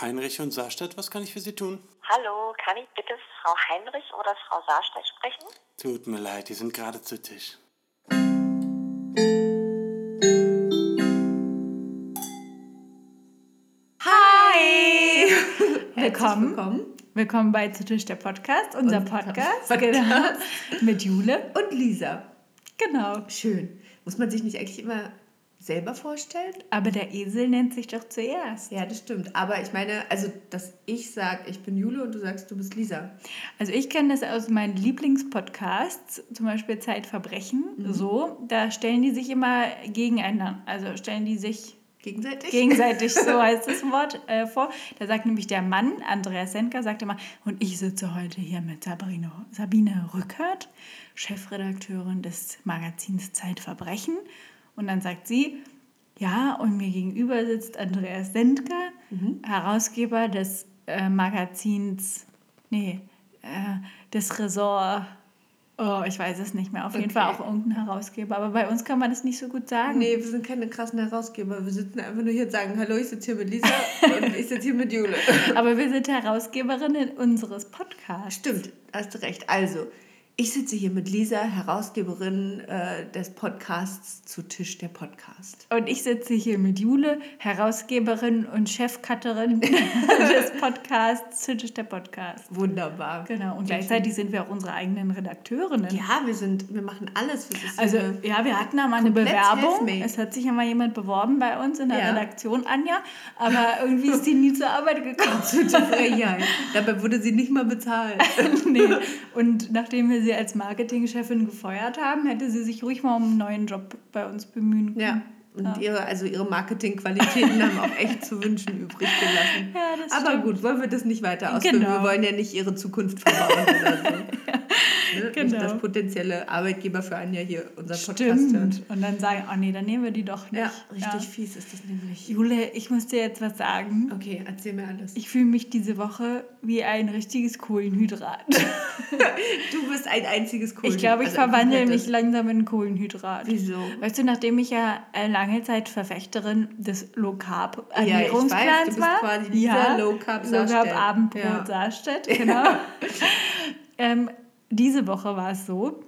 Heinrich und Saarstadt, was kann ich für Sie tun? Hallo, kann ich bitte Frau Heinrich oder Frau Saarstedt sprechen? Tut mir leid, die sind gerade zu Tisch. Hi! Willkommen. willkommen. Willkommen bei Zu Tisch der Podcast, unser Unser Podcast, Podcast. Genau, mit Jule. Und Lisa. Genau. Schön. Muss man sich nicht eigentlich immer selber vorstellen? Aber der Esel nennt sich doch zuerst. Ja, das stimmt. Aber ich meine, also, dass ich sage, ich bin Jule und du sagst, du bist Lisa. Also ich kenne das aus meinen Lieblingspodcasts, zum Beispiel Zeitverbrechen. Mhm. So, da stellen die sich immer gegeneinander, also stellen die sich Gegenseitig? gegenseitig, so heißt das Wort, äh, vor. Da sagt nämlich der Mann, Andreas Senker, sagt immer, und ich sitze heute hier mit Sabrine, Sabine Rückert, Chefredakteurin des Magazins Zeitverbrechen. Und dann sagt sie, ja, und mir gegenüber sitzt Andreas Sendker, Herausgeber des äh, Magazins, nee, äh, des Ressort, oh, ich weiß es nicht mehr, auf jeden Okay. Fall auch irgendein Herausgeber. Aber bei uns kann man das nicht so gut sagen. Nee, wir sind keine krassen Herausgeber. Wir sitzen einfach nur hier und sagen, hallo, ich sitze hier mit Lisa und ich sitze hier mit Jule. Aber wir sind Herausgeberinnen unseres Podcasts. Stimmt, hast du recht. Also, ich sitze hier mit Lisa, Herausgeberin äh, des Podcasts zu Tisch der Podcast. Und ich sitze hier mit Jule, Herausgeberin und Chefcutterin des Podcasts Zündlich der Podcast. Wunderbar. Genau. Und gleichzeitig sind wir auch unsere eigenen Redakteurinnen. Ja, wir sind, wir machen alles für das. Also, ja, wir hatten da mal eine Bewerbung. Es hat sich ja mal jemand beworben bei uns in der Ja. Redaktion, Anja. Aber irgendwie ist die nie zur Arbeit gekommen. ja, Dabei wurde sie nicht mal bezahlt. nee. Und nachdem wir sie als Marketingchefin gefeuert haben, hätte sie sich ruhig mal um einen neuen Job bei uns bemühen können. Ja. Und ihre, also ihre Marketingqualitäten haben auch echt zu wünschen übrig gelassen. Ja, das Aber stimmt. gut, wollen wir das nicht weiter ausführen. Genau. Wir wollen ja nicht ihre Zukunft verbauen oder so. Ne? Nicht, Genau. dass potenzielle Arbeitgeber für Anja hier unser Podcast hören. Stimmt. Und dann sagen, oh nee, dann nehmen wir die doch nicht. Ja, richtig fies ist das nämlich. Jule, ich muss dir jetzt was sagen. Okay, erzähl mir alles. Ich fühle mich diese Woche wie ein richtiges Kohlenhydrat. Du bist ein einziges Kohlenhydrat. Ich glaube, ich also verwandle mich langsam in Kohlenhydrat. Wieso? Weißt du, nachdem ich ja äh, lange Zeit Verfechterin des Low Carb Ja, Ernährungsplans du bist war, quasi dieser Low Carb Low Carb. Abendbrot Ja. Genau. ähm, diese Woche war es so,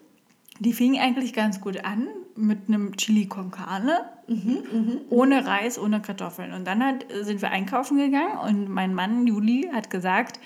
die fing eigentlich ganz gut an mit einem Chili con Carne, ohne Reis, ohne Kartoffeln. Und dann hat, sind wir einkaufen gegangen und mein Mann Juli hat gesagt,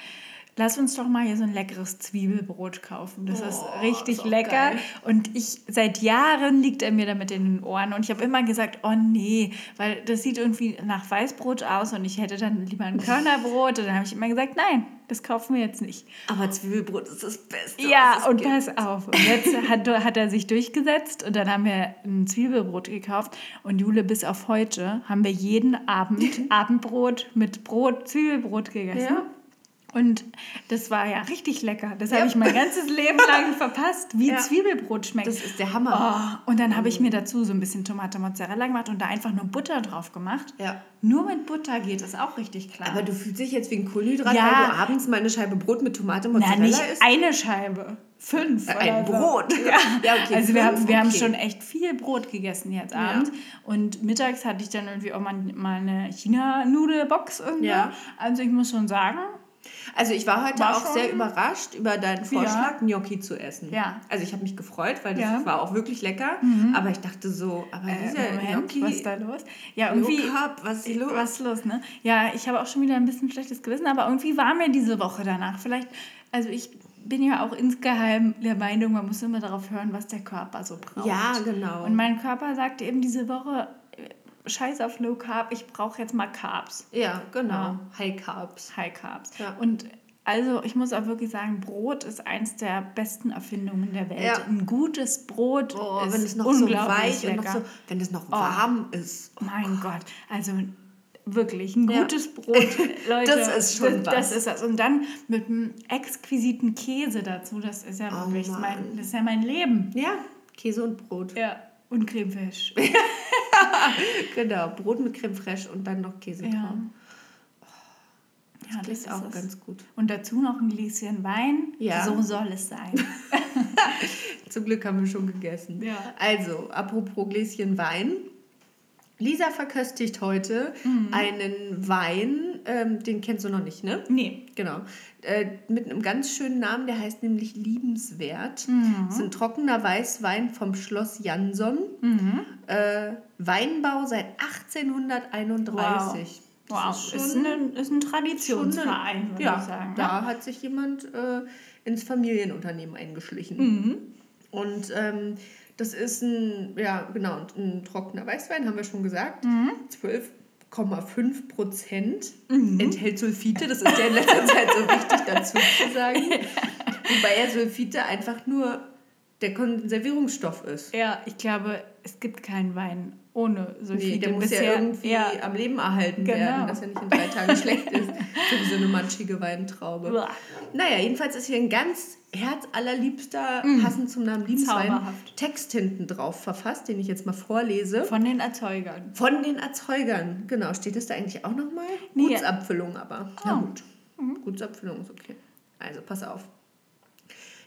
lass uns doch mal hier so ein leckeres Zwiebelbrot kaufen. Das ist Oh, richtig ist lecker. geil. Und ich, seit Jahren liegt er mir damit in den Ohren. Und ich habe immer gesagt, oh nee, weil das sieht irgendwie nach Weißbrot aus und ich hätte dann lieber ein Körnerbrot. Und dann habe ich immer gesagt, nein, das kaufen wir jetzt nicht. Aber Zwiebelbrot ist das Beste. Ja, und gibt. pass auf. Und jetzt hat, hat er sich durchgesetzt und dann haben wir ein Zwiebelbrot gekauft. Und Jule, bis auf heute haben wir jeden Abend Abendbrot mit Brot, Zwiebelbrot gegessen. Ja. Und das war ja richtig lecker. Das Ja. habe ich mein ganzes Leben lang verpasst, wie Ja. Zwiebelbrot schmeckt. Das ist der Hammer. Oh, und dann habe ich mir dazu so ein bisschen Tomate Mozzarella gemacht und da einfach nur Butter drauf gemacht. Ja. Nur mit Butter geht es auch richtig klar. Aber du fühlst dich jetzt wie ein Kohlenhydrat, Ja. weil du abends mal eine Scheibe Brot mit Tomate Na, Mozzarella nicht isst? eine Scheibe. Fünf. Äh, ein oder so. Brot. Ja, Ja, okay, also wir, haben, wir haben okay. schon echt viel Brot gegessen jetzt Ja. abends. Und mittags hatte ich dann irgendwie auch mal, mal eine China-Nudelbox irgendwie. Ja. Also ich muss schon sagen, Also ich war heute War auch schon- sehr überrascht über deinen Vorschlag, Gnocchi zu essen. Ja. Also ich habe mich gefreut, weil das Ja. Mhm. war auch wirklich lecker. Aber ich dachte so, aber äh, dieser Moment, Gnocchi, was ist da los? Ja, irgendwie... Carb, was ist los? Was ist los, ne? Ja, ich habe auch schon wieder ein bisschen schlechtes Gewissen, aber irgendwie war mir diese Woche danach. Vielleicht, also ich bin ja auch insgeheim der Meinung, man muss immer darauf hören, was der Körper so braucht. Ja, genau. Und mein Körper sagte eben diese Woche, scheiß auf Low Carb, ich brauche jetzt mal Carbs, ja, genau. Ja. High Carbs. High Carbs. Ja. Und also ich muss auch wirklich sagen, Brot ist eins der besten Erfindungen der Welt. Ja. Ein gutes Brot Oh, ist wenn es noch so unglaublich weich und lecker. noch so, wenn es noch warm ist. Mein Gott, also wirklich ein Ja. gutes Brot, Leute. Das ist schon das, was. das ist das. Und dann mit einem exquisiten Käse dazu, das ist ja Oh wirklich mein, das ist ja mein Leben. Ja, Käse und Brot. Ja. Und Creme Fraiche. Genau, Brot mit Creme Fraiche und dann noch Käse Ja. drauf. Ja, Klingt auch ganz gut. Und dazu noch ein Gläschen Wein. Ja. So soll es sein. Zum Glück haben wir schon gegessen. Ja. Also, apropos Gläschen Wein. Lisa verköstigt heute Mhm. einen Wein ähm, den kennst du noch nicht, ne? Nee. Genau. Äh, mit einem ganz schönen Namen, der heißt nämlich Liebenswert. Mhm. Das ist ein trockener Weißwein vom Schloss Jansson. Mhm. Äh, Weinbau seit 1831. Das Wow, ist ist, schon- ein, ist ein Traditionsverein, würde ja, ich sagen. da hat sich jemand äh, ins Familienunternehmen eingeschlichen. Mhm. Und ähm, das ist ein, ja, genau, ein trockener Weißwein, haben wir schon gesagt. Mhm. 12,5 Prozent enthält Sulfite. Das ist ja in letzter Zeit so wichtig dazu zu sagen. Wobei ja Sulfite einfach nur der Konservierungsstoff ist. Ja, ich glaube, es gibt keinen Wein ohne Sulfite. Nee, der muss Bisher, ja irgendwie ja. am Leben erhalten Genau. werden, dass er nicht in drei Tagen schlecht ist. So wie so eine manchige Weintraube. Uah. Naja, jedenfalls ist hier ein ganz herzallerliebster, passend zum Namen Liebeswein, Zauberhaft. Text hinten drauf verfasst, den ich jetzt mal vorlese. Von den Erzeugern. Von den Erzeugern. Genau, steht das da eigentlich auch nochmal? Nee. Gutsabfüllung aber. Na Oh. gut. Gutsabfüllung ist okay. Also, pass auf.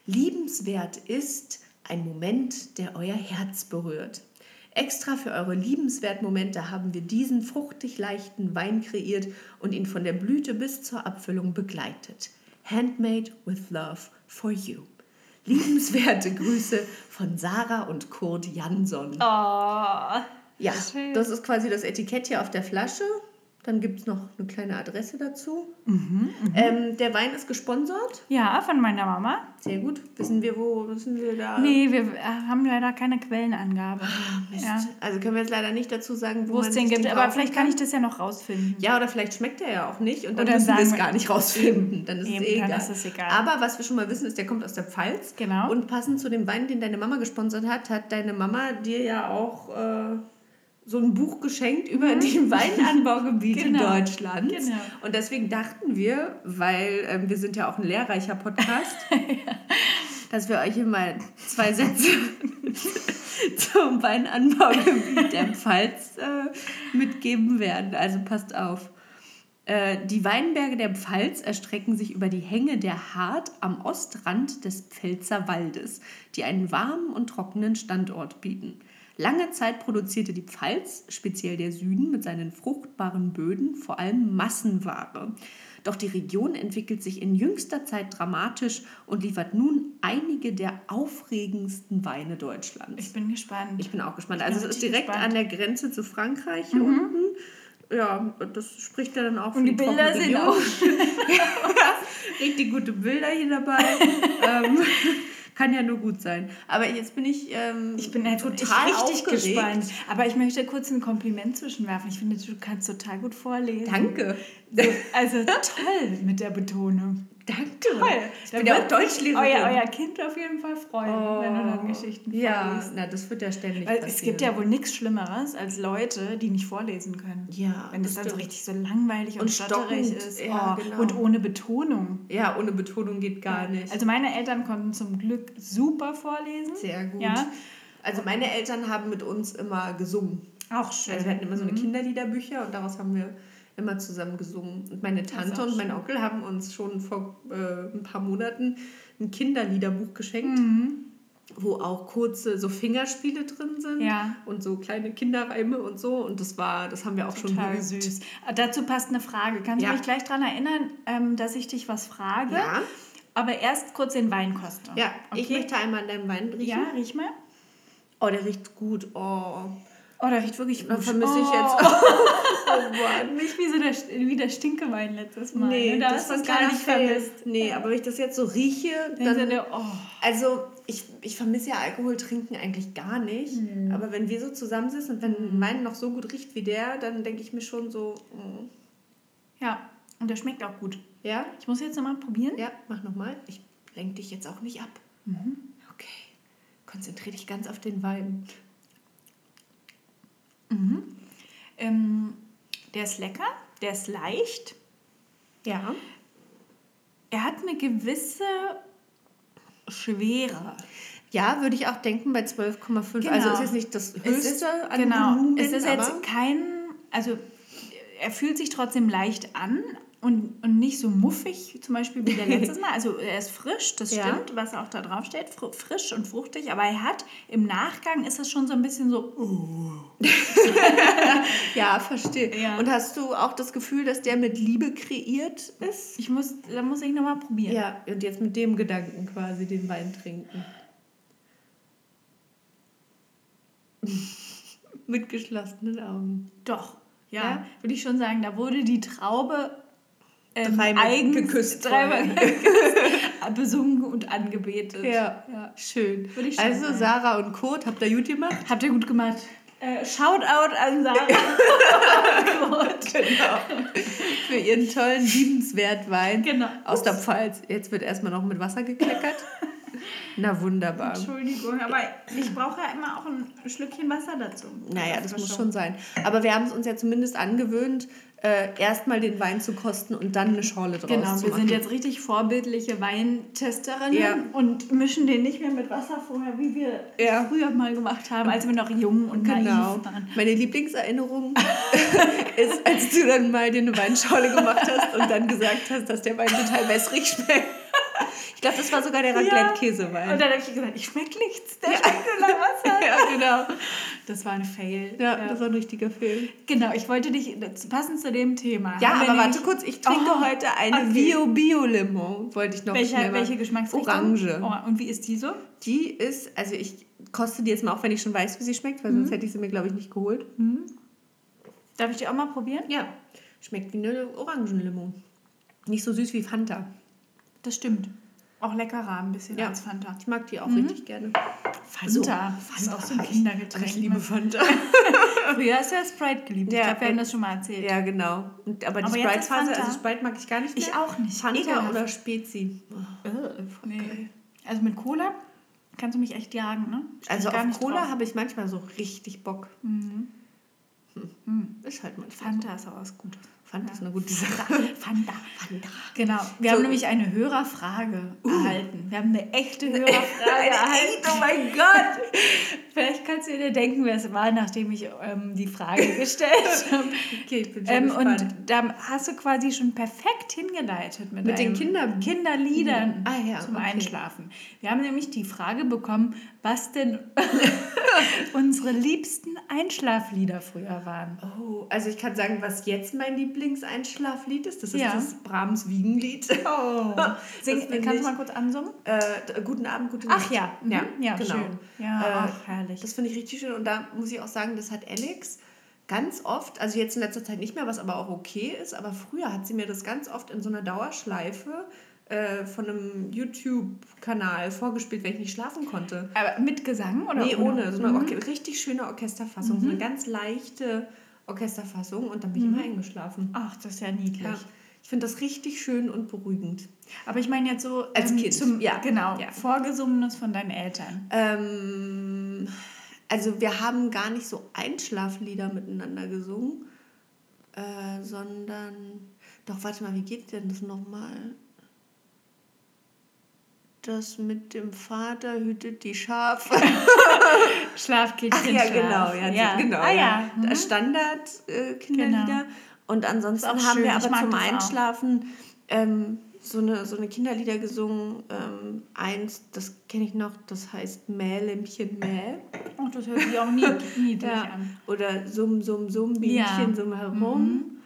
Liebenswert ist ein Moment, der euer Herz berührt. Extra für eure Liebenswertmomente haben wir diesen fruchtig leichten Wein kreiert und ihn von der Blüte bis zur Abfüllung begleitet. Handmade with love for you. Liebenswerte Grüße von Sarah und Kurt Jansson. Oh, Ja, Schön. das ist quasi das Etikett hier auf der Flasche. Dann gibt es noch eine kleine Adresse dazu. Mhm, ähm, der Wein ist gesponsert. ja, von meiner Mama. Sehr gut. Wissen wir, wo wissen wir da? Nee, wir äh, haben leider keine Quellenangabe. Mist. Ja. Also können wir jetzt leider nicht dazu sagen, wo, Wo es den gibt, den aber vielleicht kann ich das ja noch rausfinden. Ja, oder vielleicht schmeckt er ja auch nicht und dann Oder müssen wir es gar nicht rausfinden. Dann ist Eben, es eh dann egal. ist es egal. Aber was wir schon mal wissen, ist, der kommt aus der Pfalz. Genau. Und passend zu dem Wein, den deine Mama gesponsert hat, hat deine Mama dir ja auch äh, so ein Buch geschenkt über die Weinanbaugebiete Mhm. Genau. Deutschlands. Genau. Und deswegen dachten wir, weil ähm, wir sind ja auch ein lehrreicher Podcast, dass wir euch hier mal zwei Sätze zum Weinanbaugebiet der Pfalz äh, mitgeben werden. Also passt auf. Äh, Die Weinberge der Pfalz erstrecken sich über die Hänge der Hart am Ostrand des Pfälzer Waldes, die einen warmen und trockenen Standort bieten. Lange Zeit produzierte die Pfalz, speziell der Süden mit seinen fruchtbaren Böden, vor allem Massenware. Doch die Region entwickelt sich in jüngster Zeit dramatisch und liefert nun einige der aufregendsten Weine Deutschlands. Ich bin gespannt. Ich bin auch gespannt. bin Also es ist direkt gespannt. Mhm. an der Grenze zu Frankreich hier unten. Ja, das spricht ja dann auch für Und die Bilder trockene sind auch. Richtig gute Bilder hier dabei. ähm, kann ja nur gut sein. Aber jetzt bin ich, ähm, Ich bin total ich richtig aufgeregt. gespannt. Aber ich möchte kurz ein Kompliment zwischenwerfen. Ich finde, du kannst total gut vorlesen. Danke. Also toll mit der Betonung. Danke. Toll. Ich bin ja auch Deutschlehrerin. Euer, euer Kind auf jeden Fall freuen, wenn du dann Geschichten Oh. Ja, vorliest. na, das wird ja ständig Weil passieren. es gibt ja wohl nichts Schlimmeres als Leute, die nicht vorlesen können. Ja, Wenn das das dann so richtig so langweilig und, Und stotterig ist. ja, oh, genau. Und ohne Betonung. Ja, ohne Betonung geht gar nicht. Also meine Eltern konnten zum Glück super vorlesen. Sehr gut. Ja. Also meine Eltern haben mit uns immer gesungen. Auch schön. Also wir hatten immer so eine Mhm. Kinderliederbücher und daraus haben wir immer zusammen gesungen. Und meine Tante und mein. Onkel haben uns schon vor äh, ein paar Monaten ein Kinderliederbuch geschenkt, Mhm. wo auch kurze so Fingerspiele drin sind Ja. und so kleine Kinderreime und so. Und das war, das haben wir auch schon Total geübt. süß. Ah, Dazu passt eine Frage. Kannst Ja. du mich gleich daran erinnern, ähm, dass ich dich was frage? Ja, Aber erst kurz den Wein koste. ja. ich Okay. möchte einmal an deinem Wein riechen. Ja, riech mal. Oh, der riecht gut. Oh, Oh, der riecht wirklich da gut. vermisse ich oh. jetzt. Oh Mann. Nicht wie, so der, wie der Stinkewein letztes Mal. Nee, ne? Da das hast du gar nicht Fail. vermisst. Nee, aber wenn ich das jetzt so rieche, Dann dann... der, oh. Also, ich, ich vermisse ja Alkohol trinken eigentlich gar nicht. Hm. Aber wenn wir so zusammensitzen und wenn ein Wein noch so gut riecht wie der, dann denke ich mir schon so, mm, Ja, und der schmeckt auch gut. ja, Ich muss jetzt nochmal probieren. ja, mach nochmal. Ich lenke dich jetzt auch nicht ab. Mhm. Okay. Konzentriere dich ganz auf den Wein. Ähm, der ist lecker, der ist leicht. Ja. Er hat eine gewisse Schwere. Ja, würde ich auch denken bei 12,5. Genau. Also ist jetzt nicht das höchste Es ist, an genau, Volumen, es ist jetzt kein, also er fühlt sich trotzdem leicht an, und, und nicht so muffig, zum Beispiel wie der letztes Mal. Also er ist frisch, das Ja. stimmt, was auch da drauf steht, fr frisch und fruchtig, aber er hat im Nachgang ist es schon so ein bisschen so, uh, Ja, verstehe. Ja. Und hast du auch das Gefühl, dass der mit Liebe kreiert ist? ich muss, da muss ich nochmal probieren. Ja, und jetzt mit dem Gedanken quasi den Wein trinken. mit geschlossenen Augen. Doch, ja, Ja? würde ich schon sagen, da wurde die Traube ähm, Dreimal eigens- geküsst dreimal geküsst, besungen und angebetet. Ja, ja. schön. Würde ich schon Also sagen. Sarah und Kurt, habt ihr gut gemacht? Habt ihr gut gemacht. Äh, Shoutout an Sarah. Genau. Für ihren tollen, liebenswert Wein Genau. aus der Pfalz. Jetzt wird erstmal noch mit Wasser gekleckert. Na wunderbar. Entschuldigung, aber ich brauche ja immer auch ein Schlückchen Wasser dazu. Naja, das muss schon sein. Aber wir haben es uns ja zumindest angewöhnt, äh, erstmal den Wein zu kosten und dann eine Schorle draus Genau, zu wir machen. sind jetzt richtig vorbildliche Weintesterinnen Ja. und mischen den nicht mehr mit Wasser vorher, wie wir Ja. früher mal gemacht haben, als wir noch jung und Genau. naiv waren. Meine Lieblingserinnerung ist, als du dann mal dir eine Weinschorle gemacht hast und dann gesagt hast, dass der Wein total wässrig schmeckt. Ich glaube, das war sogar der Raclette-Käsewein. Und dann habe ich gesagt, ich schmecke nichts, der schmeckt nur nach Wasser. ja, genau. Das war ein Fail. Ja, das war ein richtiger Film. Genau, ich wollte dich, passend zu dem Thema. Ja, aber nämlich- warte kurz, ich trinke Oh, heute eine okay. Bio-Bio-Limo, wollte ich noch Welche, schnell welche Geschmacksrichtung? Orange. Oh, und wie ist die so? Die ist, also ich koste die jetzt mal, auch wenn ich schon weiß, wie sie schmeckt, weil sonst hätte ich sie mir, glaube ich, nicht geholt. Darf ich die auch mal probieren? Ja, schmeckt wie eine Orangenlimo. Nicht so süß wie Fanta. Das stimmt. Auch leckerer ein bisschen Ja. als Fanta. Ich mag die auch richtig gerne. Fanta. So, das ist auch so ein Kindergetränk. Ich liebe ne? Fanta. Früher hast du ja Sprite geliebt. Ja, ich glaube, wir haben das schon mal erzählt. ja, genau. Und, aber die Aber Sprite-Phase, Fanta. also Sprite mag ich gar nicht mehr. Ich auch nicht. Fanta Ekelhaft. oder Spezi. Äh, nee. Also mit Cola kannst du mich echt jagen, ne? Also auf Cola. Mhm. habe ich manchmal so richtig Bock. Hm. Ist halt manchmal Fanta ist auch was Gutes. Fanta ist eine gute Sache. Fanta. Fanta. Genau. Wir So. haben nämlich eine Hörerfrage erhalten. Wir haben eine echte Hörerfrage erhalten. oh mein Gott. Vielleicht kannst du dir denken, wer es war, nachdem ich ähm, die Frage gestellt habe. Okay, ich bin schon Ähm, gespannt. und da hast du quasi schon perfekt hingeleitet mit, Mit den Kinder- Kinderliedern Ah, ja, zum okay. Einschlafen. Wir haben nämlich die Frage bekommen, was denn unsere liebsten Einschlaflieder früher waren. Oh, also ich kann sagen, was jetzt mein Lieblingseinschlaflied ist. Das ist Ja. das Brahms Wiegenlied. Oh. Sing, kannst du mal kurz ansummen? Äh, guten Abend, gute Nacht. Ach ja, mhm. ja, ja genau. schön. Ja, Äh, ach, herrlich. Das finde ich richtig schön und da muss ich auch sagen, das hat Alex ganz oft, also jetzt in letzter Zeit nicht mehr, was aber auch okay ist, aber früher hat sie mir das ganz oft in so einer Dauerschleife äh, von einem YouTube-Kanal vorgespielt, wenn ich nicht schlafen konnte. Aber mit Gesang oder Nee, ohne. So eine Mhm. Richtig schöne Orchesterfassung, so eine ganz leichte Orchesterfassung und dann bin ich immer eingeschlafen. Ach, das ist ja niedlich. Ja. Ich finde das richtig schön und beruhigend. Aber ich meine jetzt so Als ähm, Kind, Zum, ja. Genau, Ja. vorgesungenes von deinen Eltern. Ähm, also wir haben gar nicht so Einschlaflieder miteinander gesungen, äh, sondern... Doch, warte mal, wie geht denn das nochmal? Das mit dem Vater hütet die Schafe. Schlafkindchen. Ach ja, genau, ja, ja. genau. Ah ja. Mhm. Standard-Kinderlieder. Genau. Und ansonsten haben schön, wir aber zum. Einschlafen ähm, so, eine, so eine Kinderlieder gesungen. Ähm, eins, das kenne ich noch, das heißt Mählämpchen Mäh. Ach, das hört sich auch nie, niedlich Ja. an. Oder Summ, Summ, Summ. Bienchen, Summ herum. Ähm,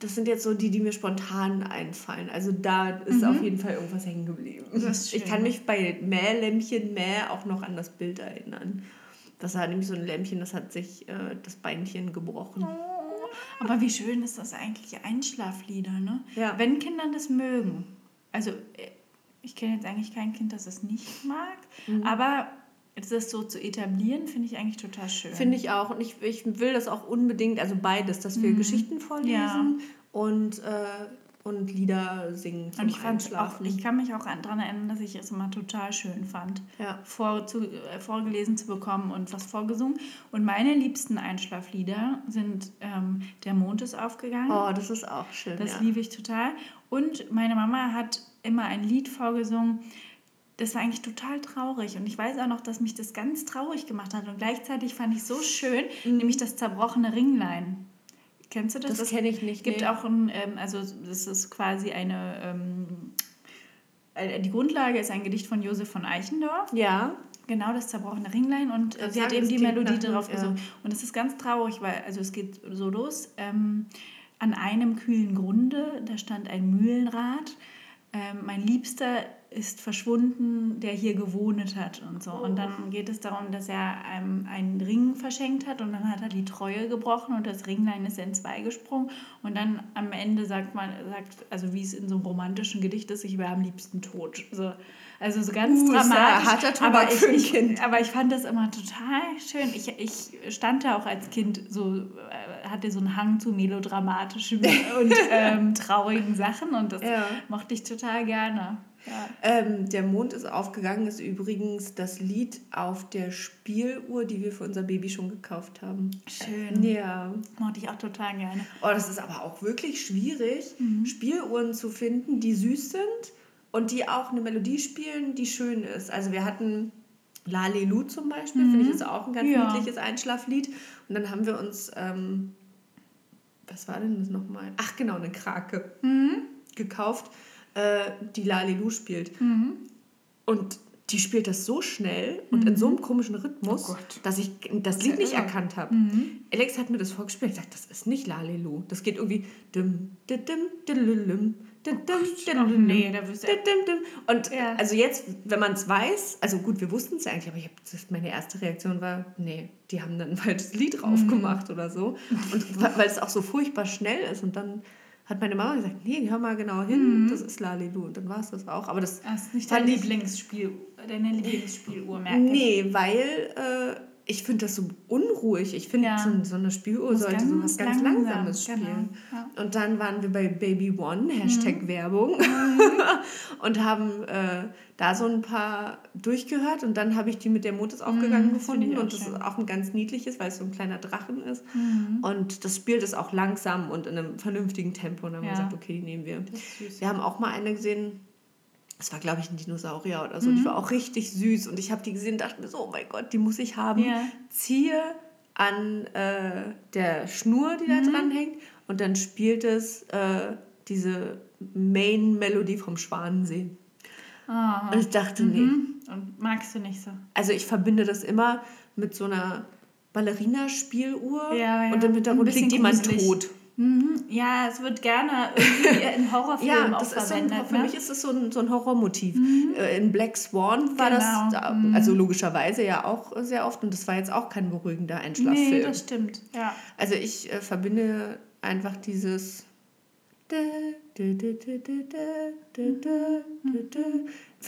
das sind jetzt so die, die mir spontan einfallen. Also da ist auf jeden Fall irgendwas hängen geblieben. Mhm. Ich kann mich bei Mählämpchen Mäh auch noch an das Bild erinnern. Das war nämlich so ein Lämpchen, das hat sich äh, das Beinchen gebrochen. Aber wie schön ist das eigentlich, Einschlaflieder, ne? Ja. Wenn Kinder das mögen. Also, äh, ich kenne jetzt eigentlich kein Kind, das es nicht mag, Mhm. aber das so zu etablieren, finde ich eigentlich total schön. Finde ich auch. Und ich, ich will das auch unbedingt, also beides, dass wir Geschichten vorlesen Mhm. Ja. und, äh, und Lieder singen zum Und ich, fand auch, Einschlafen. ich kann mich auch daran erinnern, dass ich es immer total schön fand, Ja. vor, zu, äh, vorgelesen zu bekommen und was vorgesungen. Und meine liebsten Einschlaflieder sind ähm, Der Mond ist aufgegangen. oh, das ist auch schön. Das ja. liebe ich total. Und meine Mama hat immer ein Lied vorgesungen. Das war eigentlich total traurig. Und ich weiß auch noch, dass mich das ganz traurig gemacht hat. Und gleichzeitig fand ich so schön, Mhm. nämlich das zerbrochene Ringlein. Kennst du das? Das kenne ich nicht, Es gibt nee. auch ein, ähm, also das ist quasi eine, ähm, äh, die Grundlage ist ein Gedicht von Josef von Eichendorff. Ja. Genau, das zerbrochene Ringlein und äh, Ich sie hat eben die Melodie darauf ja. gesungen. Und es ist ganz traurig, weil, also es geht so los, ähm, an einem kühlen Grunde, da stand ein Mühlenrad, ähm, mein Liebster ist verschwunden, der hier gewohnt hat und so. Und dann geht es darum, dass er einem einen Ring verschenkt hat und dann hat er die Treue gebrochen und das Ringlein ist in zwei gesprungen. Und dann am Ende sagt man, sagt, also wie es in so einem romantischen Gedicht ist, ich wäre am liebsten tot. So, also so ganz Uh, ist dramatisch. harter Tobak aber, ich, ich, Kind. aber ich fand das immer total schön. Ich, ich stand da auch als Kind so, äh, hatte so einen Hang zu melodramatischen und ähm, traurigen Sachen und das Ja. mochte ich total gerne. Ja. Ähm, der Mond ist aufgegangen ist übrigens das Lied auf der Spieluhr, die wir für unser Baby schon gekauft haben. Schön. Ja. Mochte ich auch total gerne. Oh, das ist aber auch wirklich schwierig, Spieluhren zu finden, die süß sind und die auch eine Melodie spielen, die schön ist. Also wir hatten Lalelu zum Beispiel, finde ich ist auch ein ganz Ja. niedliches Einschlaflied. Und dann haben wir uns, ähm, was war denn das nochmal? Ach genau, eine Krake gekauft, äh, die Lalelu spielt. Und die spielt das so schnell und in so einem komischen Rhythmus, Oh dass ich das Lied nicht erkannt habe. Alex hat mir das vorgespielt. Ich dachte, das ist nicht Lalelu. Das geht irgendwie. Dim, dim, dim. Und Ja. also jetzt, wenn man es weiß, also gut, wir wussten es ja eigentlich, aber ich hab, meine erste Reaktion war, nee, die haben dann halt das Lied drauf Mhm. gemacht oder so. Und weil es auch so furchtbar schnell ist und dann hat meine Mama gesagt, nee, hör mal genau hin, das ist Lalelu. Und dann war es das auch. Aber das Das ist nicht dein Lieblingsspiel, deine Lieblingsspieluhr, merke. Nee, weil äh, ich finde das so unruhig. Ich finde, Ja. so, so eine Spieluhr sollte so was ganz langsam, Langsames genau, spielen. ja. Und dann waren wir bei Baby One, Hashtag Mhm. Werbung, und haben äh, da so ein paar durchgehört. Und dann habe ich die mit der Mond ist aufgegangen Mhm, gefunden. Und das ist auch ein ganz niedliches, weil es so ein kleiner Drachen ist. Mhm. Und das spielt es auch langsam und in einem vernünftigen Tempo. Und dann haben wir Ja. gesagt, okay, die nehmen wir. Wir haben auch mal eine gesehen, das war, glaube ich, ein Dinosaurier oder so. Mhm. Die war auch richtig süß. Und ich habe die gesehen und dachte mir so, oh mein Gott, die muss ich haben. Ja. Ziehe an äh, der Schnur, die da Mhm. dran hängt. Und dann spielt es äh, diese Main-Melodie vom Schwanensee. Ah. Und ich dachte, nee. Mhm. Und magst du nicht so? Also ich verbinde das immer mit so einer Ballerina-Spieluhr. Ja, ja. Und im Ein Hintergrund liegt jemand gruselig. tot. Mhm. Ja, es wird gerne irgendwie in Horrorfilmen Ja, auch ist so ein, verwendet. für ne? mich ist das so ein, so ein Horrormotiv. Äh, In Black Swan war Genau. das, da- also logischerweise ja auch sehr oft und das war jetzt auch kein beruhigender Einschlaffilm. Nee, das stimmt. Ja. also ich äh, verbinde einfach dieses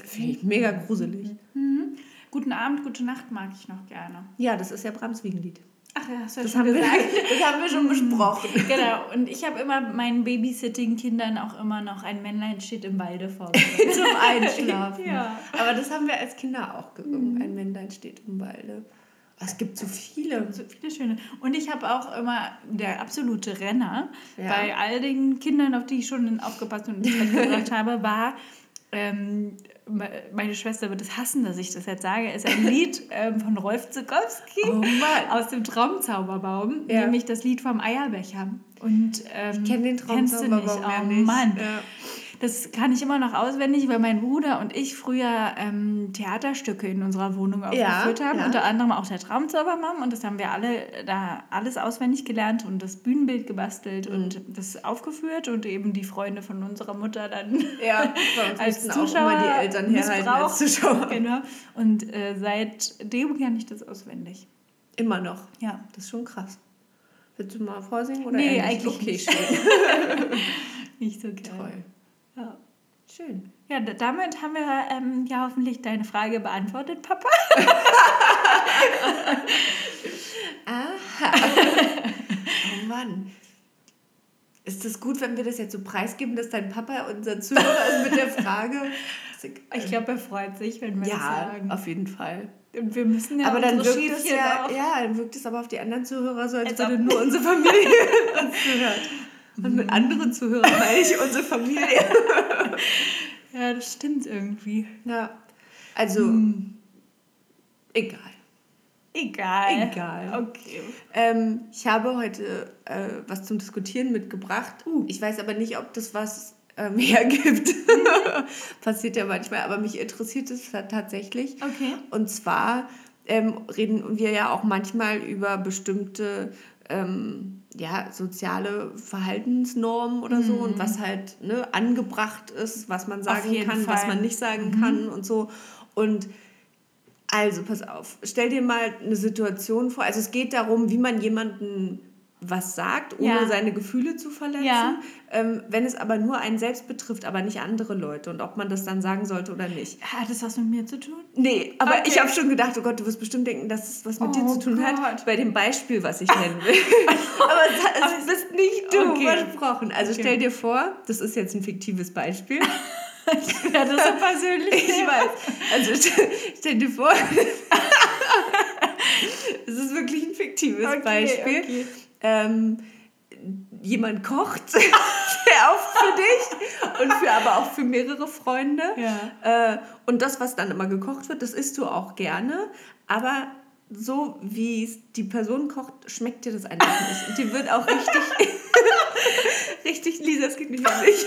Finde ich mega gruselig. Mhm. Guten Abend, gute Nacht mag ich noch gerne. Ja, das ist ja Brahms Wiegenlied. Ach ja, hast du ja Das schon haben, wir, das haben wir schon besprochen. genau, und ich habe immer meinen Babysitting-Kindern auch immer noch ein Männlein steht im Walde vorbereitet. Zum Einschlafen. Ja. Aber das haben wir als Kinder auch gesungen. Ein Männlein steht im Walde. Es gibt so viele. So viele schöne. Und ich habe auch immer der absolute Renner Ja. bei all den Kindern, auf die ich schon aufgepasst und ins Bett gebracht habe, war. Ähm, me- meine Schwester wird es hassen, dass ich das jetzt sage, ist ein Lied ähm, von Rolf Zukowski Oh aus dem Traumzauberbaum, Ja. nämlich das Lied vom Eierbecher. Und, ähm, Ich kenne den kennst du Traumzauberbaum nicht? ja Oh nicht. Mann. Ja. Das kann ich immer noch auswendig, weil mein Bruder und ich früher ähm, Theaterstücke in unserer Wohnung aufgeführt haben. ja. Unter anderem auch der Traumzaubermann. Und das haben wir alle da alles auswendig gelernt und das Bühnenbild gebastelt Mhm. und das aufgeführt und eben die Freunde von unserer Mutter dann Ja, als Zuschauer auch immer die Eltern herhalten als. Zuschauer. Genau. Und äh, seitdem kann ich das auswendig. Immer noch. Ja. Das ist schon krass. Willst du mal vorsingen? Oder Nee, eigentlich okay, nicht. schön. Nicht so geil. Toll. Ja. Schön. Ja, damit haben wir ähm, ja hoffentlich deine Frage beantwortet, Papa. Oh Mann. Ist das gut, wenn wir das jetzt so preisgeben, dass dein Papa unser Zuhörer ist mit der Frage? Ich glaube, er freut sich, wenn wir das ja, sagen. auf jeden Fall. Und wir müssen ja aber dann wirkt es ja, auch- ja, dann wirkt es aber auf die anderen Zuhörer so, als, Als würde nur unsere Familie uns zuhört. Und mit anderen Zuhörern meine ich unsere Familie. Ja, das stimmt irgendwie. Ja. Also, Hm. egal. Egal. Egal. Okay. Ähm, ich habe heute äh, was zum Diskutieren mitgebracht. Ich weiß aber nicht, ob das was ähm, hergibt. Passiert ja manchmal, aber mich interessiert es tatsächlich. Okay. Und zwar ähm, reden wir ja auch manchmal über bestimmte ähm, ja, soziale Verhaltensnormen oder so und was halt ne, angebracht ist, was man sagen kann, was Fall. man nicht sagen kann und so. Und also, pass auf, stell dir mal eine Situation vor. Also, es geht darum, wie man jemanden was sagt, ohne Ja. seine Gefühle zu verletzen. Ja. Ähm, wenn es aber nur einen selbst betrifft, aber nicht andere Leute und ob man das dann sagen sollte oder nicht. Hat das was mit mir zu tun? Nee, aber Okay. ich habe schon gedacht, oh Gott, du wirst bestimmt denken, dass es was mit dir Oh zu tun Gott. hat, bei dem Beispiel, was ich nennen will. aber es, bist nicht du, Okay. versprochen. Also Okay. stell dir vor, das ist jetzt ein fiktives Beispiel. Ja, das ist persönlich. Ich weiß. Also stell, stell dir vor, es ist wirklich ein fiktives Beispiel. Ähm, jemand kocht sehr oft für dich und für aber auch für mehrere Freunde. Ja. Äh, und das, was dann immer gekocht wird, das isst du auch gerne. Aber so wie die Person kocht, schmeckt dir das einfach nicht. Und dir wird auch richtig, richtig, Lisa, es geht nicht um mich.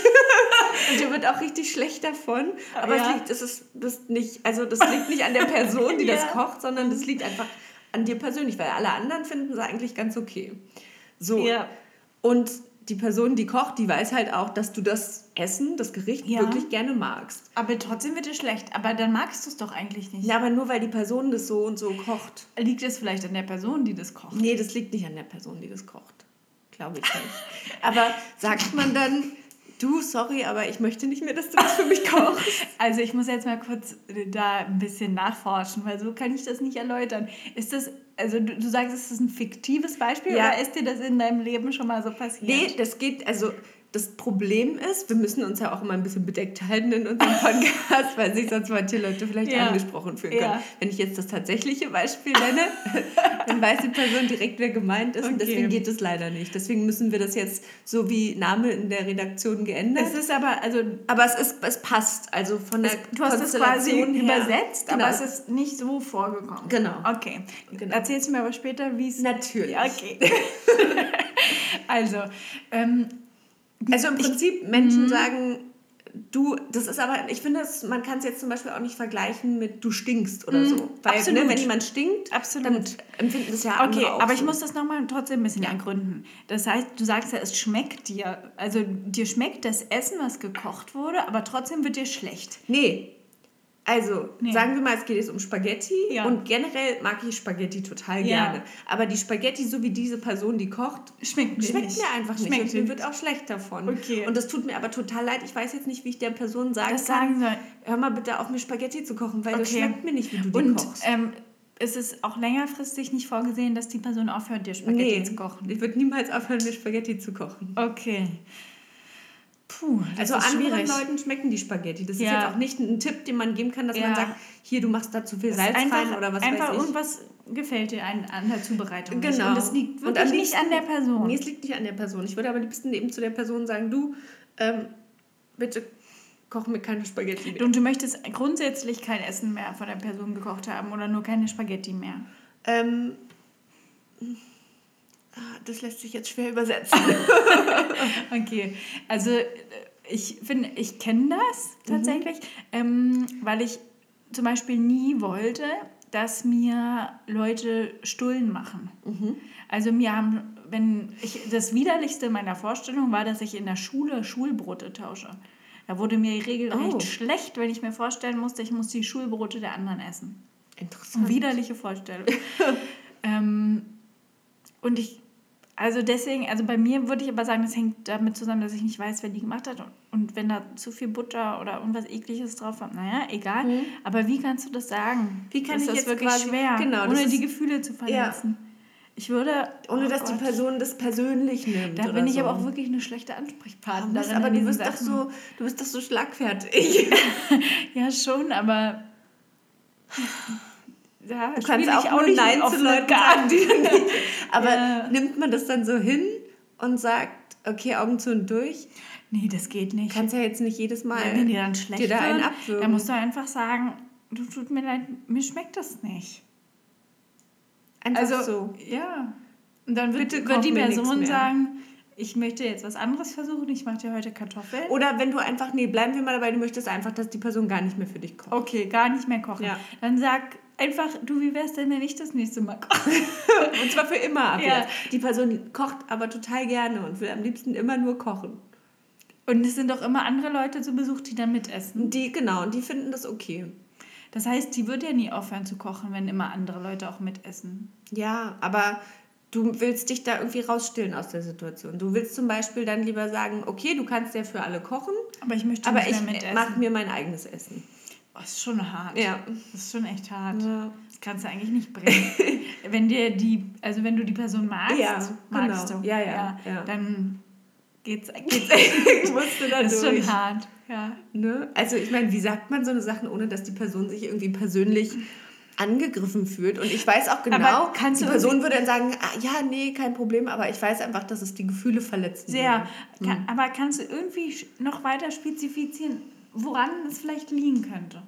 Und dir wird auch richtig schlecht davon. Aber Ja. es liegt, es ist, das nicht, also das liegt nicht an der Person, die das Ja. kocht, sondern das liegt einfach an dir persönlich, weil alle anderen finden es eigentlich ganz okay. So. Ja. Und die Person, die kocht, die weiß halt auch, dass du das Essen, das Gericht Ja. wirklich gerne magst. Aber trotzdem wird es schlecht. Aber dann magst du es doch eigentlich nicht. Ja, aber nur weil die Person das so und so kocht. Liegt es vielleicht an der Person, die das kocht? Nee, das liegt nicht an der Person, die das kocht. Glaube ich nicht. aber sagt man dann, du, sorry, aber ich möchte nicht mehr, dass du das für mich kochst. Also ich muss jetzt mal kurz da ein bisschen nachforschen, weil so kann ich das nicht erläutern. Ist das, also du, du sagst, es ist ein fiktives Beispiel Ja. oder ist dir das in deinem Leben schon mal so passiert? Nee, das geht, also das Problem ist, wir müssen uns ja auch immer ein bisschen bedeckt halten in unserem Podcast, weil sich sonst manche Leute vielleicht Ja. angesprochen fühlen können. Ja. Wenn ich jetzt das tatsächliche Beispiel nenne, dann weiß die Person direkt, wer gemeint ist. Und Okay. deswegen geht es leider nicht. Deswegen müssen wir das jetzt so wie Name in der Redaktion geändert. Es ist aber, also aber es, ist, es passt, also von der du hast es quasi her. übersetzt, Genau. aber es ist nicht so vorgekommen. Genau. Okay. Genau. Erzählst du mir aber später, wie es... Natürlich. Okay. also, ähm, Also im Prinzip Menschen sagen, du, das ist aber, ich finde, das, man kann es jetzt zum Beispiel auch nicht vergleichen mit du stinkst oder so. Weil absolut. Ne, wenn jemand stinkt, Absolut. dann empfinden das ja Okay, andere auch aber ich so. muss das nochmal trotzdem ein bisschen ergründen. Das heißt, du sagst ja, es schmeckt dir. Also dir schmeckt das Essen, was gekocht wurde, aber trotzdem wird dir schlecht. Nee. Also, Nee. sagen wir mal, es geht jetzt um Spaghetti Ja. und generell mag ich Spaghetti total Ja. gerne. Aber die Spaghetti, so wie diese Person die kocht, Schmeckt dir schmeckt nicht. mir einfach nicht. Schmeckt und mir wird auch schlecht davon. Okay. Und das tut mir aber total leid. Ich weiß jetzt nicht, wie ich der Person sagen Das kann, sagen soll. hör mal bitte auf, mir Spaghetti zu kochen, weil das Okay. schmeckt mir nicht, wie du die Und kochst. ähm, ist es auch längerfristig nicht vorgesehen, dass die Person aufhört, dir Spaghetti nee, zu kochen? ich würde niemals aufhören, mir Spaghetti zu kochen. Okay. Puh, das Also ist anderen schwierig. Leuten schmecken die Spaghetti. Das ist Ja. jetzt auch nicht ein Tipp, den man geben kann, dass Ja. man sagt, hier, du machst da zu viel Salz ist einfach, rein oder was einfach weiß ich. irgendwas gefällt dir an, an der Zubereitung nicht. Genau. Und das liegt wirklich am nicht liebsten- an der Person. Nee, es liegt nicht an der Person. Ich würde aber liebsten eben zu der Person sagen, du, ähm, bitte koch mir keine Spaghetti mehr. Und du möchtest grundsätzlich kein Essen mehr von der Person gekocht haben oder nur keine Spaghetti mehr. Ähm, das lässt sich jetzt schwer übersetzen. Okay, also äh, ich finde, ich kenne das tatsächlich, ähm, weil ich zum Beispiel nie wollte, dass mir Leute Stullen machen. Also mir haben, wenn ich das widerlichste meiner Vorstellung war, dass ich in der Schule Schulbrote tausche. Da wurde mir regelrecht Oh. schlecht, wenn ich mir vorstellen musste, ich muss die Schulbrote der anderen essen. Interessant. Widerliche Vorstellung. ähm, und ich, also deswegen, also bei mir würde ich aber sagen, das hängt damit zusammen, dass ich nicht weiß, wer die gemacht hat. Und, und wenn da zu viel Butter oder irgendwas ekliges drauf war, naja, egal. Aber wie kannst du das sagen? Mhm. Wie kann das ich ist jetzt wirklich quasi- schwer, genau, ohne ist- die Gefühle zu verletzen. Ich würde, Ohne oh dass die Gott, Person das persönlich nimmt. da bin ich so. aber auch wirklich eine schlechte Ansprechpartnerin. Aber du bist doch so, du bist doch so schlagfertig. Ja, schon, aber. Ja, Du kannst auch, nur Nein zu Leuten sagen, die du nicht. Aber Ja. nimmt man das dann so hin und sagt, okay, Augen zu und durch? Nee, das geht nicht. Kannst ja jetzt nicht jedes Mal Wenn dir dann schlecht dir da einen abwürgen. dann musst du einfach sagen, du tut mir leid, mir schmeckt das nicht. Einfach also, so. ja. Und dann wird, wird die Person sagen, ich möchte jetzt was anderes versuchen, ich mache dir heute Kartoffeln. Oder wenn du einfach, nee, bleiben wir mal dabei, du möchtest einfach, dass die Person gar nicht mehr für dich kocht. Okay, gar nicht mehr kochen. Ja. Dann sag einfach, du, wie wär's denn, wenn ich das nächste Mal koche? Und zwar für immer ab Ja. Die Person kocht aber total gerne und will am liebsten immer nur kochen. Und es sind doch immer andere Leute zu Besuch, die dann mitessen. Die, genau, und die finden das okay. Das heißt, die wird ja nie aufhören zu kochen, wenn immer andere Leute auch mitessen. Ja, aber du willst dich da irgendwie rausstillen aus der Situation. Du willst zum Beispiel dann lieber sagen, okay, du kannst ja für alle kochen, Aber ich möchte aber nicht ich mehr mitessen. mache mir mein eigenes Essen. Das ist schon hart. Ja. Das ist schon echt hart. Ja. Das kannst du eigentlich nicht bringen. wenn dir die, also wenn du die Person magst, Ja, magst genau. du. Ja, ja, ja. Dann geht's, echt. Musst du da das ist durch. schon hart. Ja. Ne? Also ich meine, wie sagt man so eine Sachen, ohne dass die Person sich irgendwie persönlich angegriffen fühlt? Und ich weiß auch genau, die Person würde dann sagen, ah, ja, nee, kein Problem, aber ich weiß einfach, dass es die Gefühle verletzt. Sehr. Hm. Kann, Aber kannst du irgendwie noch weiter spezifizieren, woran es vielleicht liegen könnte?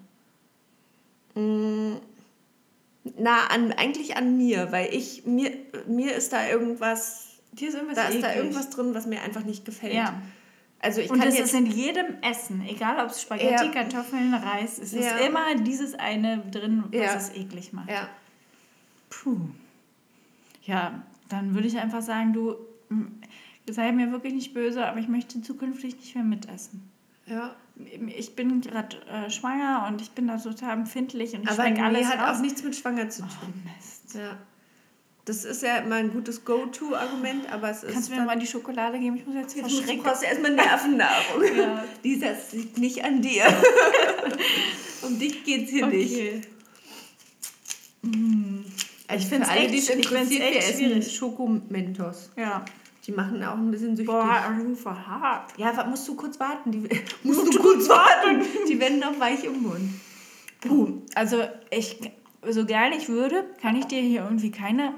Na, an, eigentlich an mir, weil ich, mir, mir ist da irgendwas, Dir ist irgendwas da ist da eklig. irgendwas drin, was mir einfach nicht gefällt. Ja. Also ich Und kann das jetzt, ist in jedem Essen, egal ob es Spaghetti, Ja. Kartoffeln, Reis, es ist Ja. immer dieses eine drin, was Ja. es eklig macht. ja, Puh. Ja, dann würde ich einfach sagen, du sei mir wirklich nicht böse, aber ich möchte zukünftig nicht mehr mitessen. Ja. Ich bin gerade äh, schwanger und ich bin da total empfindlich und ich Aber nee, alles hat raus. auch nichts mit schwanger zu Oh, tun. Mist. Ja. Das ist ja immer ein gutes Go-To-Argument, aber es ist Kannst du mir mal die Schokolade geben? Ich muss jetzt Jetzt musst du verschrecken. brauchst erstmal Nervennahrung. Ja. Dieses liegt nicht an dir. um dich geht's hier nicht. Okay. Mm. Also Ich echt- die es echt essen schwierig. Schokomentos. Ja. Die machen auch ein bisschen süchtig. Boah, das voll hart. Ja, musst du kurz warten. Die, musst du kurz warten. Die werden noch weich im Mund. Puh, also ich, so gern ich würde, kann ich dir hier irgendwie keine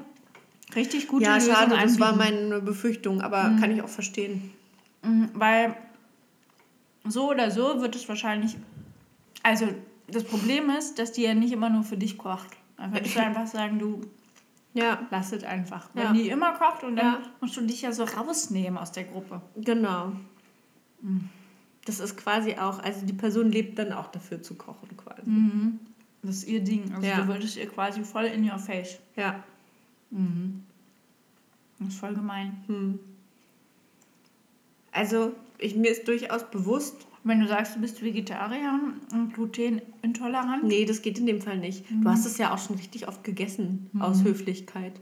richtig gute Ja, Lösung schade, das anbieten. war meine Befürchtung, aber kann ich auch verstehen. Mhm, Weil so oder so wird es wahrscheinlich. Also, das Problem ist, dass die ja nicht immer nur für dich kocht. Dann würdest du einfach sagen, du Ja, lass es einfach. Wenn Ja. die immer kocht und dann Ja. musst du dich ja so rausnehmen aus der Gruppe. genau. Das ist quasi auch, also die Person lebt dann auch dafür zu kochen quasi. Das ist ihr Ding. Also, Ja. du würdest ihr quasi voll in your face. Ja. Das ist voll gemein. Hm. Also, ich, mir ist durchaus bewusst, Wenn du sagst, du bist Vegetarier und glutenintolerant, nee, das geht in dem Fall nicht. Du hast es ja auch schon richtig oft gegessen, aus Höflichkeit.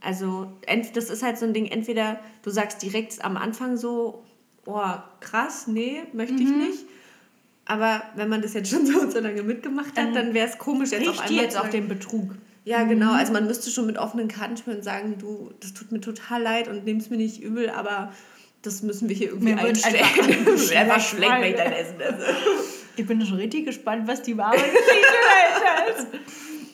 Also, ent, das ist halt so ein Ding, entweder du sagst direkt am Anfang so, oh, krass, nee, möchte ich nicht. Aber wenn man das jetzt schon so, und so lange mitgemacht hat, dann wäre es komisch jetzt auf einmal. jetzt zu auf sagen- den Betrug. Ja, genau. Also man müsste schon mit offenen Karten spielen und sagen, du, das tut mir total leid und nimm's mir nicht übel, aber das müssen wir hier irgendwie Mir einstellen. einfach schlecht, wenn ich dein Essen esse. Ich bin schon richtig gespannt, was die wahre Geschichte ist.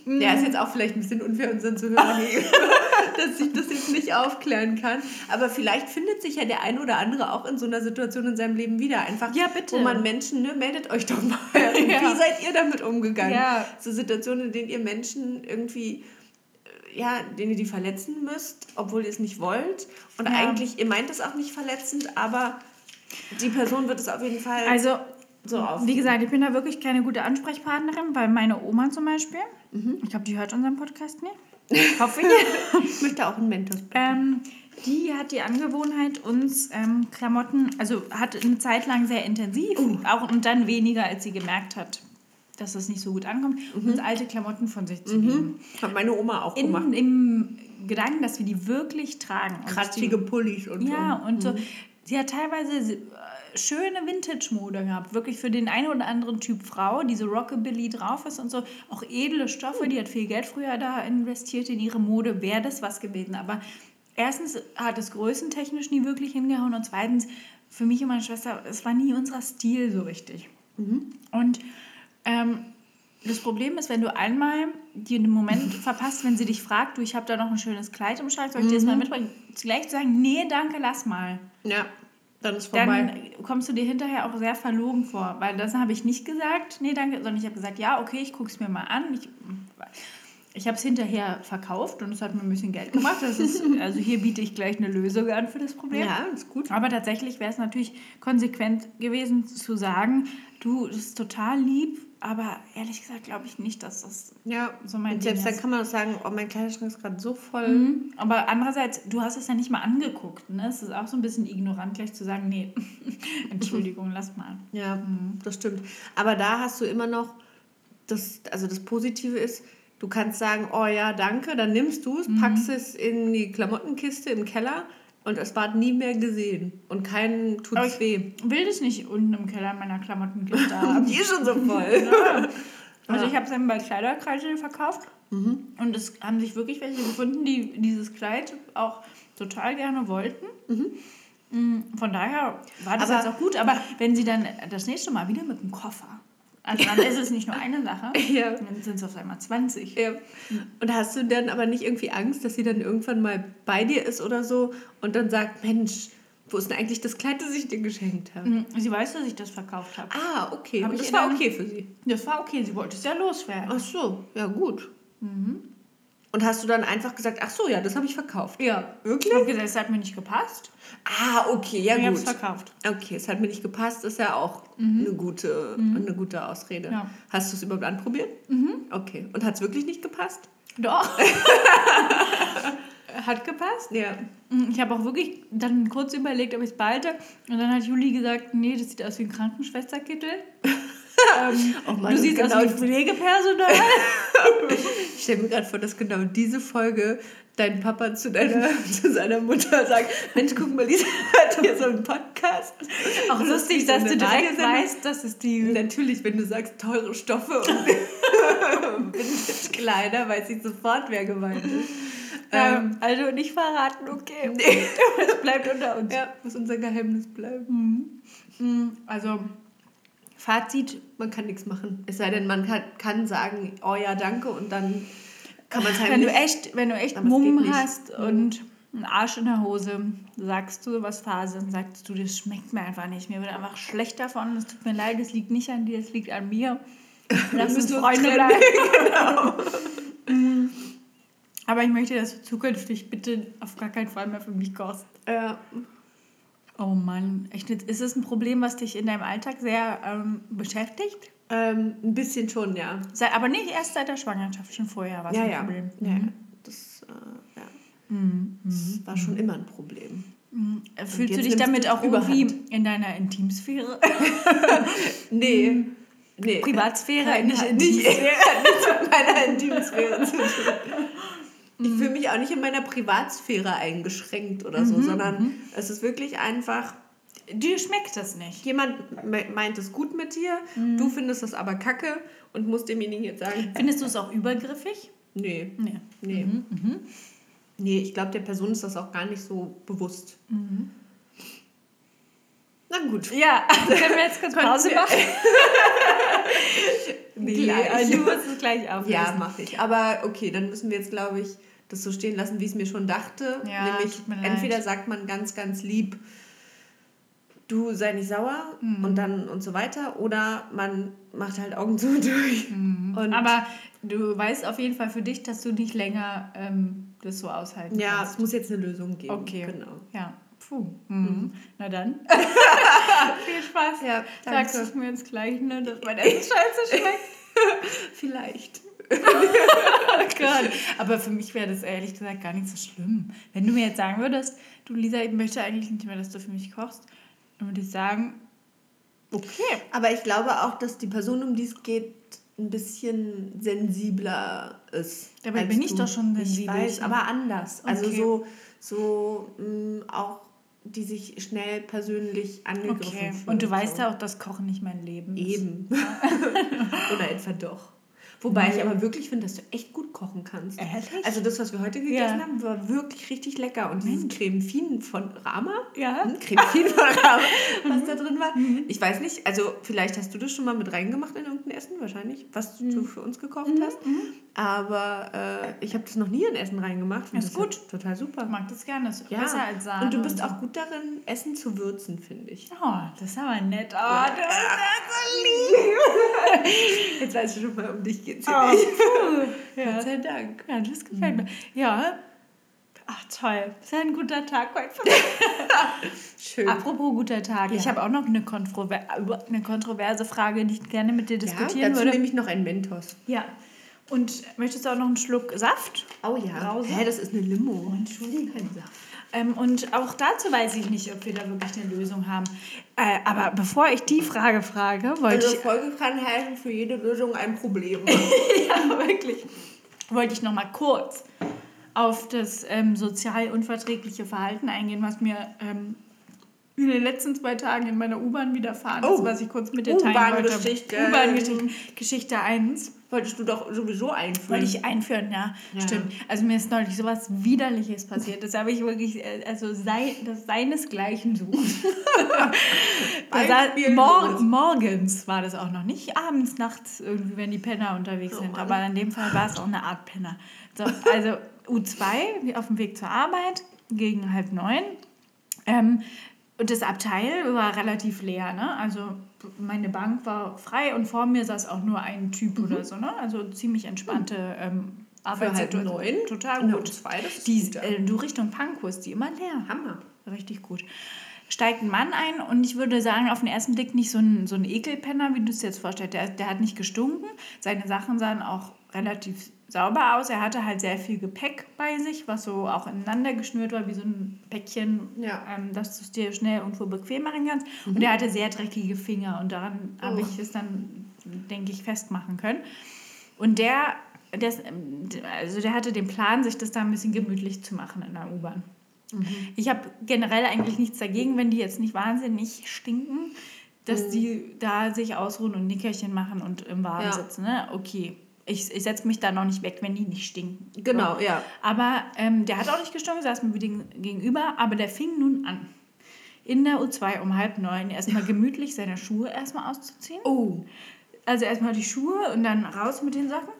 Ja, ist jetzt auch vielleicht ein bisschen unfair unseren Zuhörern dass ich das jetzt nicht aufklären kann. Aber vielleicht findet sich ja der ein oder andere auch in so einer Situation in seinem Leben wieder. Einfach, Ja, bitte. wo man Menschen, ne, meldet euch doch mal. Ja. Wie seid ihr damit umgegangen? Ja. So Situationen, in denen ihr Menschen irgendwie, ja, denen ihr die verletzen müsst, obwohl ihr es nicht wollt. Und Ja. eigentlich, ihr meint es auch nicht verletzend, aber die Person wird es auf jeden Fall Also, so auf. wie gesagt, ich bin da wirklich keine gute Ansprechpartnerin, weil meine Oma zum Beispiel, ich glaube, die hört unseren Podcast nicht. Hoffe ich. Ich möchte auch einen Mentor. ähm, die hat die Angewohnheit, uns ähm, Klamotten, also hat eine Zeit lang sehr intensiv, auch und dann weniger, als sie gemerkt hat, dass es nicht so gut ankommt, uns alte Klamotten von sich zu geben. Hat meine Oma auch gemacht. In, Im Gedanken, dass wir die wirklich tragen. Kratzige Pullis und Ja, so. und so. Sie hat teilweise äh, schöne Vintage-Mode gehabt. Wirklich für den einen oder anderen Typ Frau, die so Rockabilly drauf ist und so. Auch edle Stoffe. Die hat viel Geld früher da investiert in ihre Mode. Wäre das was gewesen. Aber erstens hat es größentechnisch nie wirklich hingehauen. Und zweitens, für mich und meine Schwester, es war nie unser Stil so richtig. Und ähm, das Problem ist, wenn du einmal den Moment verpasst, wenn sie dich fragt, du, ich habe da noch ein schönes Kleid im Schrank, soll ich dir das mal mitbringen? Gleich zu sagen, nee, danke, lass mal. Ja, dann ist Dann vorbei. kommst du dir hinterher auch sehr verlogen vor, weil das habe ich nicht gesagt, nee, danke, sondern ich habe gesagt, ja, okay, ich gucke es mir mal an. Ich, Ich habe es hinterher verkauft und es hat mir ein bisschen Geld gemacht. Ist, also hier biete ich gleich eine Lösung an für das Problem. Ja, ist gut. Aber tatsächlich wäre es natürlich konsequent gewesen zu sagen, du, das ist total lieb, aber ehrlich gesagt glaube ich nicht, dass das Ja, so mein und Ding selbst dann ist. kann man auch sagen, oh, mein Kleiderschrank ist gerade so voll. Mhm. Aber andererseits, du hast es ja nicht mal angeguckt. Ne? Es ist auch so ein bisschen ignorant, gleich zu sagen, nee, Entschuldigung, lass mal. Ja, das stimmt. Aber da hast du immer noch, das, also das Positive ist, du kannst sagen, oh ja, danke, dann nimmst du es, packst es in die Klamottenkiste im Keller und es war nie mehr gesehen. Und keinen tut es ich weh. will das nicht unten im Keller meiner Klamottenkiste haben. Die ist schon so voll. Also ich habe es dann bei Kleiderkreisel verkauft und es haben sich wirklich welche gefunden, die dieses Kleid auch total gerne wollten. Mm, Von daher war das Aber- jetzt auch gut. Aber wenn sie dann das nächste Mal wieder mit dem Koffer, also dann ist es nicht nur eine Sache, Ja. dann sind es auf einmal 20. Ja. Und hast du dann aber nicht irgendwie Angst, dass sie dann irgendwann mal bei dir ist oder so und dann sagt, Mensch, wo ist denn eigentlich das Kleid, das ich dir geschenkt habe? Mm, Sie weiß, dass ich das verkauft habe. Ah, okay. Hab Und das war okay für sie. Das war okay, sie wollte es ja loswerden. Ach so, ja gut. Und hast du dann einfach gesagt, ach so, ja, das habe ich verkauft. Ja. Wirklich? Ich habe gesagt, es hat mir nicht gepasst. Ah, okay, ja Und ich habe gut. es verkauft. Okay, es hat mir nicht gepasst, ist ja auch eine, gute, eine gute Ausrede. Ja. Hast du es überhaupt anprobiert? Okay. Und hat es wirklich nicht gepasst? Doch. hat gepasst. Ja. Mm, Ich habe auch wirklich dann kurz überlegt, ob ich es behalte. Und dann hat Juli gesagt, nee, das sieht aus wie ein Krankenschwesterkittel. ähm, Oh Mann, du siehst genau aus wie Pflegepersonal. Ich stelle mir gerade vor, dass genau diese Folge dein Papa zu, deiner, zu seiner Mutter sagt, Mensch, guck mal, Lisa hat hier so einen Podcast. auch Das lustig, dass du direkt weißt, dass es die... Natürlich, wenn du sagst, teure Stoffe und Vintage-Kleider, weiß ich sofort, wer gemeint ist. Ähm, also nicht verraten, okay. Nee. Es bleibt unter uns. Ja, muss unser Geheimnis bleiben. Mm, Also, Fazit, Man kann nichts machen. Es sei denn, man kann, kann sagen, oh ja, danke, und dann kann man es wenn du heimlich... echt, wenn du echt Aber Mumm nicht. hast und einen Arsch in der Hose, sagst du was Phase und sagst du, das schmeckt mir einfach nicht. Mir wird einfach schlecht davon. Es tut mir leid, es liegt nicht an dir, es liegt an mir. Lass uns Freunde bleiben. Mm. Aber ich möchte, dass du zukünftig bitte auf gar keinen Fall mehr für mich kochst. Ja. Oh Mann, echt, ist es ein Problem, was dich in deinem Alltag sehr ähm, beschäftigt? Ähm, ein bisschen schon, ja. Sei- Aber nicht erst seit der Schwangerschaft, schon vorher war es Ja, ein ja. Problem. ja. ja. Das, äh, ja. das war schon immer ein Problem. Äh, Fühlst du dich damit auch irgendwie Überhand. in deiner Intimsphäre? Nee. nee. Privatsphäre, Kein- nicht Intimsphäre. hat nichts mit meiner Intimsphäre zu tun. Ich fühle mich auch nicht in meiner Privatsphäre eingeschränkt oder so, sondern es ist wirklich einfach, Dir schmeckt das nicht. jemand me- meint es gut mit dir, du findest es aber kacke und musst demjenigen jetzt sagen, Findest du es auch übergriffig? nee, Nee. nee. Nee, ich glaube, der Person ist das auch gar nicht so bewusst. Na gut. Ja, können wir jetzt kurz Pause machen? Nee, Gleich. also- Du musst es gleich auflösen. Ja, mache ich. Aber okay, dann müssen wir jetzt, glaube ich, das so stehen lassen, wie ich es mir schon dachte. Ja, Nämlich, entweder sagt man ganz, ganz lieb, du sei nicht sauer Mhm. und dann und so weiter, oder man macht halt Augen zu und durch. Und Mhm. Aber du weißt auf jeden Fall für dich, dass du nicht länger ähm, das so aushalten ja, kannst. es muss jetzt eine Lösung geben. Okay. Genau. Ja. Puh. Mhm. Na dann. Viel Spaß. Ja, Sagst danke. du mir jetzt gleich, ne, dass mein Essen scheiße schmeckt? Vielleicht. Oh Gott. Aber für mich wäre das ehrlich gesagt gar nicht so schlimm. Wenn du mir jetzt sagen würdest, du Lisa, ich möchte eigentlich nicht mehr, dass du für mich kochst, dann würde ich sagen, okay. Aber ich glaube auch, dass die Person, um die es geht, ein bisschen sensibler ist. Dabei bin ich du. doch schon Ich sensibel. weiß, aber anders. Also Okay. so, so mh, auch, die sich schnell persönlich angegriffen Okay. fühlen. Und du weißt ja auch, dass Kochen nicht mein Leben ist. Eben. Oder etwa doch. Wobei ich aber wirklich finde, dass du echt gut kochen kannst. Ehrlich? Also das, was wir heute gegessen Ja. haben, war wirklich richtig lecker. Und dieses Creme Fin von Rama, Ja. hm, Creme von Rama, was da drin war. Ich weiß nicht, also vielleicht hast du das schon mal mit reingemacht in irgendein Essen, wahrscheinlich, was du für uns gekocht hast. Aber äh, ich habe das noch nie in Essen reingemacht. und Ist das gut. hat Total super. Ich mag das gerne. Das ist Ja. besser als Sahne. Und du bist so. auch gut darin, Essen zu würzen, finde ich. Oh, das ist aber nett. Oh, du bist ja so lieb. Jetzt weißt du schon mal, um dich geht's Oh, hier puh. nicht. ja. Gott sei Dank. ja, das gefällt mir. Ja. Ach, toll. Das ist ein guter Tag heute. Schön. Apropos guter Tag. Ich Ja. habe auch noch eine, Kontrover eine kontroverse Frage, die ich gerne mit dir ja, diskutieren dazu würde. nehme ich noch einen Mentos. Ja. Und möchtest du auch noch einen Schluck Saft? Oh ja. Brause? Hä, das ist eine Limo. Entschuldigung. Ähm, und auch dazu weiß ich nicht, ob wir da wirklich eine Lösung haben. Äh, aber bevor ich die Frage frage, wollte Also ich Folge kann heißen, für jede Lösung ein Problem. ja, wirklich. Wollte ich noch mal kurz auf das ähm, sozial unverträgliche Verhalten eingehen, was mir ähm, in den letzten zwei Tagen in meiner U-Bahn widerfahren ist, Oh. was ich kurz mit dir teilen wollte. U-Bahn-Geschichte. U-Bahn-Geschichte. Geschichte 1. Wolltest du doch sowieso einführen. Wollte ich einführen, ja. Ja. Stimmt. Also mir ist neulich sowas Widerliches passiert. Das habe ich wirklich, äh, also sei, das seinesgleichen sucht. Mor morgens war das auch noch nicht. Abends, nachts, irgendwie, wenn die Penner unterwegs Oh sind. Mann. Aber in dem Fall war es auch eine Art Penner. So, also U2, auf dem Weg zur Arbeit, gegen halb neun. Ähm, und das Abteil war relativ leer, ne? Also meine Bank war frei und vor mir saß auch nur ein Typ oder so, ne? Also ziemlich entspannte ähm, Für halb Arbeitssituation. neun? Total der gut. U2, das ist die, gut, ja. äh, du Richtung Pankow ist die immer leer. Hammer. Richtig gut. Steigt ein Mann ein und ich würde sagen, auf den ersten Blick nicht so ein, so ein Ekelpenner, wie du es dir jetzt vorstellst. Der, der hat nicht gestunken. Seine Sachen sahen auch relativ sauber aus. Er hatte halt sehr viel Gepäck bei sich, was so auch ineinander geschnürt war, wie so ein Päckchen, Ja. ähm, dass du es dir schnell irgendwo bequem machen kannst. Und er hatte sehr dreckige Finger und daran habe ich es dann, denke ich, festmachen können. Und der, der, also der hatte den Plan, sich das da ein bisschen gemütlich zu machen in der U-Bahn. Ich habe generell eigentlich nichts dagegen, wenn die jetzt nicht wahnsinnig stinken, dass die da sich ausruhen und Nickerchen machen und im Warmen Ja. sitzen. Ne? Okay, ich, ich setze mich da noch nicht weg, wenn die nicht stinken. Genau, ja. Aber ähm, der hat auch nicht gestunken, saß mir gegen- gegenüber, aber der fing nun an, in der U2 um halb neun erstmal gemütlich seine Schuhe erstmal auszuziehen. Oh. Also erstmal die Schuhe und dann raus mit den Socken,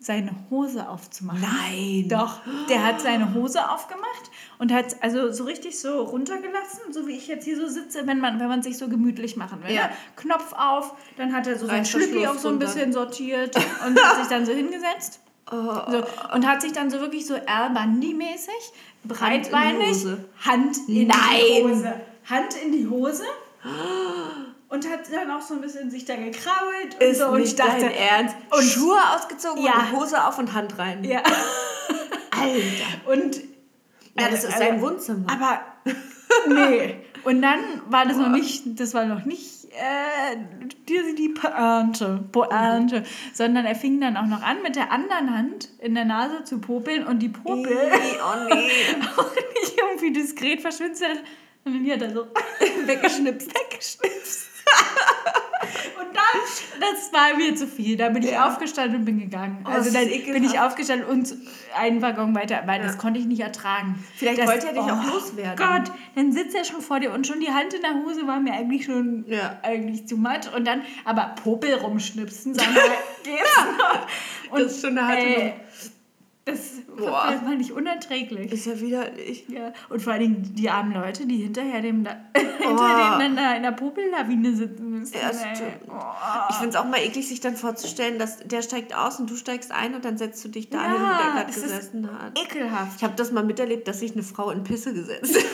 seine Hose aufzumachen. Nein. Doch, der hat seine Hose aufgemacht und hat also so richtig so runtergelassen, so wie ich jetzt hier so sitze, wenn man, wenn man sich so gemütlich machen will. Ja. Ne? Knopf auf, dann hat er so sein Reißverschluss Schlüppi auch so ein bisschen sortiert und hat sich dann so hingesetzt. So, und hat sich dann so wirklich so Al Bundy-mäßig, breitbeinig, Hose. Hand in die. Hose. Hand in die Hose. Und hat dann auch so ein bisschen sich da gekrault und Ist so. Und nicht ich dachte, dein Ernst. und- Schuhe ausgezogen Ja. und Hose auf und Hand rein. ja. Alter. Und Ja, das ist Also, sein Wohnzimmer. Aber nee. Und dann war das noch nicht, das war noch nicht äh, die, die Pointe, Pointe, sondern er fing dann auch noch an, mit der anderen Hand in der Nase zu popeln und die Popel oh nee. auch nicht irgendwie diskret verschwindet, sondern die hat er so Weggeschnipst. weggeschnipst. Und dann, das war mir zu viel. Da bin ich Ja. aufgestanden und bin gegangen. Oh, also das dann bin ich aufgestanden und einen Waggon weiter, weil das Ja. konnte ich nicht ertragen. Vielleicht das, wollte er dich auch oh loswerden. Gott, dann sitzt er schon vor dir und schon die Hand in der Hose war mir eigentlich schon Ja. eigentlich zu much. Und dann, aber Popel rumschnipsen, sag mal, geht's noch? Und, Das ist schon eine harte Nummer. Das Boah. war fand ich unerträglich. Ist ja widerlich. Ja, und vor allen Dingen die armen Leute, die hinterher dem da, Oh. hinter dem da in der Popellawine sitzen müssen. Ja, stimmt. Oh. Ich finde es auch mal eklig, sich dann vorzustellen, dass der steigt aus und du steigst ein und dann setzt du dich dahin, wo Ja, der gerade es ist gesessen hat. Ekelhaft. Ich habe das mal miterlebt, dass sich eine Frau in Pisse gesetzt hat.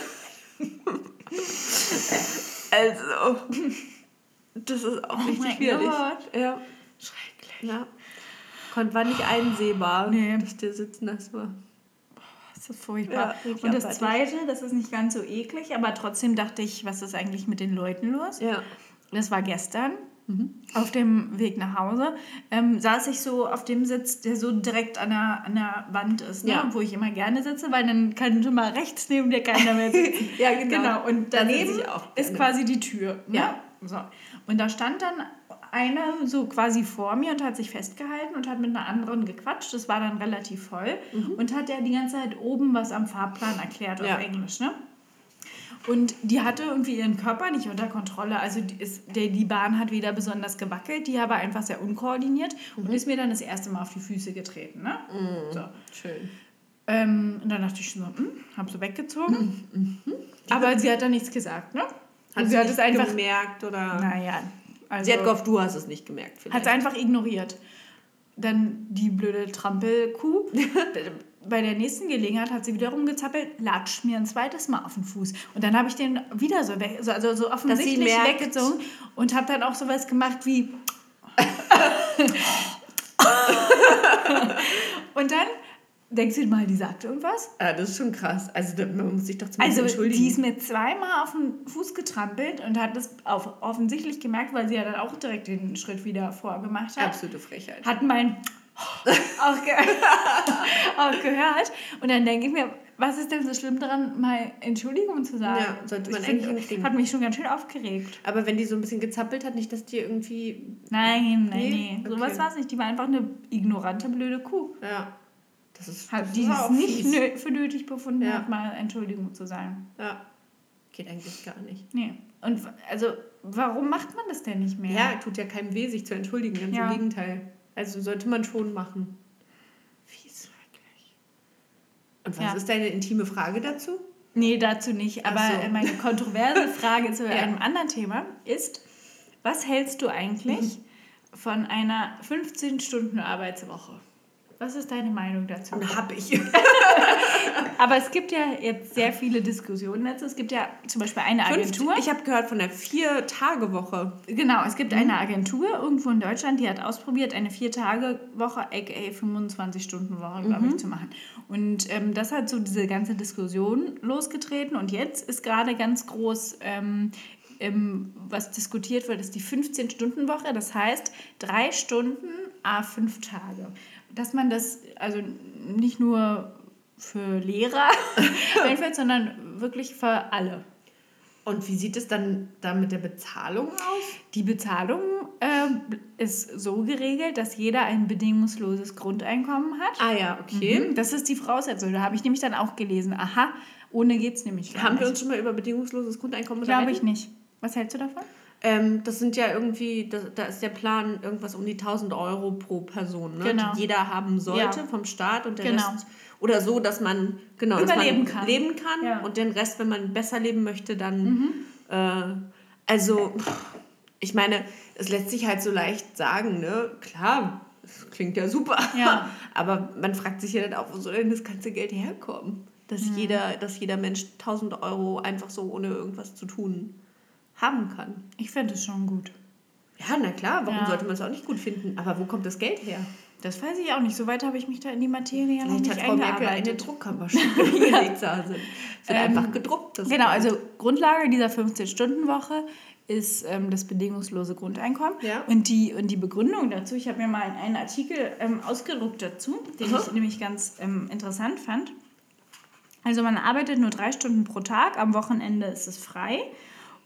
also, das ist auch Oh richtig. Gott. Ja. Schrecklich. Ja. Kon war nicht einsehbar, Nee. dass der sitzen das war. Das ist furchtbar. Ja, und das abartig. Zweite, das ist nicht ganz so eklig, aber trotzdem dachte ich, was ist eigentlich mit den Leuten los? Ja. Das war gestern. Auf dem Weg nach Hause ähm, saß ich so auf dem Sitz, der so direkt an der, an der Wand ist, ne? Ja. wo ich immer gerne sitze, weil dann kann schon mal rechts neben dir keiner mehr sitzen. Ja, genau. genau. Und Da daneben auch ist quasi die Tür. Ne? Ja. So. Und da stand dann einer so quasi vor mir und hat sich festgehalten und hat mit einer anderen gequatscht. Das war dann relativ voll. Und hat ja die ganze Zeit oben was am Fahrplan erklärt Ja. auf Englisch. Ne? Und die hatte irgendwie ihren Körper nicht unter Kontrolle. Also die, ist, der, die Bahn hat weder besonders gewackelt, die war einfach sehr unkoordiniert und ist mir dann das erste Mal auf die Füße getreten. Ne? So. Schön. Ähm, und dann dachte ich schon so, hm, hab so weggezogen. Aber sie hat dann nichts gesagt, ne? Hat Und sie, hat nicht es einfach. gemerkt oder? Naja. Also, Sie hat gehofft, du hast es nicht gemerkt. hat es einfach ignoriert. Dann die blöde Trampelkuh. Bei der nächsten Gelegenheit hat sie wieder rumgezappelt, latscht mir ein zweites Mal auf den Fuß. Und dann habe ich den wieder so, weg, so, also so offensichtlich weggezogen und habe dann auch sowas gemacht wie. und dann denkst du mal, die sagt irgendwas. Ah, das ist schon krass. Also da- man muss sich doch zumindest Also entschuldigen. die ist mir zweimal auf den Fuß getrampelt und hat das auf, offensichtlich gemerkt, weil sie ja dann auch direkt den Schritt wieder vorgemacht hat. Absolute Frechheit. Hat mein auch, ge auch gehört. Und dann denke ich mir, was ist denn so schlimm daran, mal Entschuldigung zu sagen? Ja, sollte man Ich find, eigentlich hinkriegen. Hat mich schon ganz schön aufgeregt. Aber wenn die so ein bisschen gezappelt hat, nicht, dass die irgendwie... Nein, nein, Nee? nee. Okay. Sowas war es nicht. Die war einfach eine ignorante, blöde Kuh. Ja. Das ist, Hat, das die es nicht nö für nötig befunden Ja. hat, mal Entschuldigung zu sagen. Ja. Geht eigentlich gar nicht. Nee. Und also, warum macht man das denn nicht mehr? Ja, tut ja keinem weh, sich zu entschuldigen. Ganz Ja. im Gegenteil. Also sollte man schon machen. Fies, wirklich. Und was Ja. ist deine intime Frage dazu? Nee, dazu nicht. Aber so. meine kontroverse Frage zu einem anderen Thema ist, was hältst du eigentlich von einer 15-Stunden-Arbeitswoche? Was ist deine Meinung dazu? Hab ich. Aber es gibt ja jetzt sehr viele Diskussionen dazu. Es gibt ja zum Beispiel eine Agentur. Ich habe gehört von der Vier-Tage-Woche. Genau, es gibt eine Agentur irgendwo in Deutschland, die hat ausprobiert, eine Vier-Tage-Woche, aka 25-Stunden-Woche, glaube ich, zu machen. Und ähm, das hat so diese ganze Diskussion losgetreten. Und jetzt ist gerade ganz groß, ähm, ähm, was diskutiert wird, ist die 15-Stunden-Woche. Das heißt, drei Stunden a fünf Tage. Dass man das also nicht nur für Lehrer einführt, sondern wirklich für alle. Und wie sieht es dann da mit der Bezahlung aus? Die Bezahlung ähm, ist so geregelt, dass jeder ein bedingungsloses Grundeinkommen hat. Ah ja, okay. Mhm, Das ist die Voraussetzung. Da habe ich nämlich dann auch gelesen. Aha, ohne geht es nämlich gar Haben wir nicht. uns schon mal über bedingungsloses Grundeinkommen Glaube unterhalten? ich nicht. Was hältst du davon? Ähm, das sind ja irgendwie, da, da ist der Plan irgendwas um die 1000 Euro pro Person, ne? Genau. die jeder haben sollte Ja. vom Staat und der Genau. Rest. Oder so, dass man genau Überleben man kann. leben kann Ja. und den Rest, wenn man besser leben möchte, dann. Äh, also, ich meine, es lässt sich halt so leicht sagen, ne? Klar, das klingt ja super. Ja. Aber man fragt sich ja dann auch, wo soll denn das ganze Geld herkommen? Dass, Mhm. jeder, dass jeder Mensch 1000 Euro einfach so ohne irgendwas zu tun haben kann. Ich finde es schon gut. Ja, na klar, warum Ja. sollte man es auch nicht gut finden? Aber wo kommt das Geld her? Das weiß ich auch nicht. Soweit habe ich mich da in die Materie noch Vielleicht nicht hat Frau Merkel eine. Druckermaschine, wenn sie da sind. Ähm, einfach gedruckt. Genau, Geld. also Grundlage dieser 15-Stunden-Woche ist ähm, das bedingungslose Grundeinkommen. Ja. Und, die, und die Begründung dazu, ich habe mir mal einen Artikel ähm, ausgedruckt dazu, den Aha. ich nämlich ganz ähm, interessant fand. Also man arbeitet nur drei Stunden pro Tag, am Wochenende ist es frei.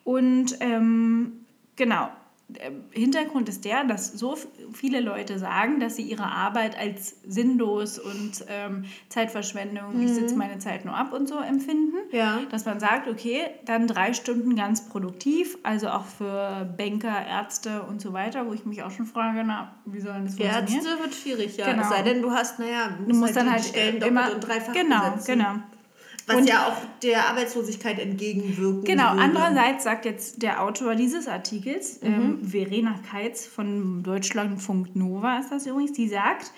Und ähm, genau, der Hintergrund ist der, dass so viele Leute sagen, dass sie ihre Arbeit als sinnlos und ähm, Zeitverschwendung, ich sitze meine Zeit nur ab und so empfinden. Ja. Dass man sagt, okay, dann drei Stunden ganz produktiv, also auch für Banker, Ärzte und so weiter, wo ich mich auch schon frage, na, wie soll denn das funktionieren? Ärzte wird schwierig, ja. Genau. Es sei denn, du hast, naja, du Du musst dann die halt Stellen immer und dreifach genau, besetzen. genau. Was Und- ja auch der Arbeitslosigkeit entgegenwirken Genau, würde. andererseits sagt jetzt der Autor dieses Artikels, ähm, Verena Keitz von Deutschlandfunk Nova ist das übrigens, die sagt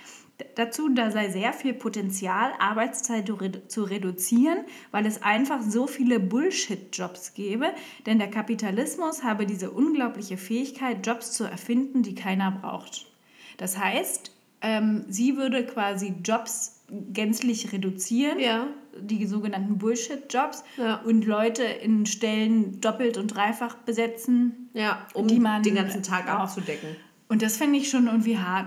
dazu, da sei sehr viel Potenzial, Arbeitszeit zu reduzieren, weil es einfach so viele Bullshit-Jobs gäbe, denn der Kapitalismus habe diese unglaubliche Fähigkeit, Jobs zu erfinden, die keiner braucht. Das heißt, ähm, sie würde quasi Jobs gänzlich reduzieren, Ja. Die sogenannten Bullshit-Jobs, Ja. und Leute in Stellen doppelt und dreifach besetzen. Ja, um Die man- den ganzen Tag ja. abzudecken. Und das finde ich schon irgendwie hart.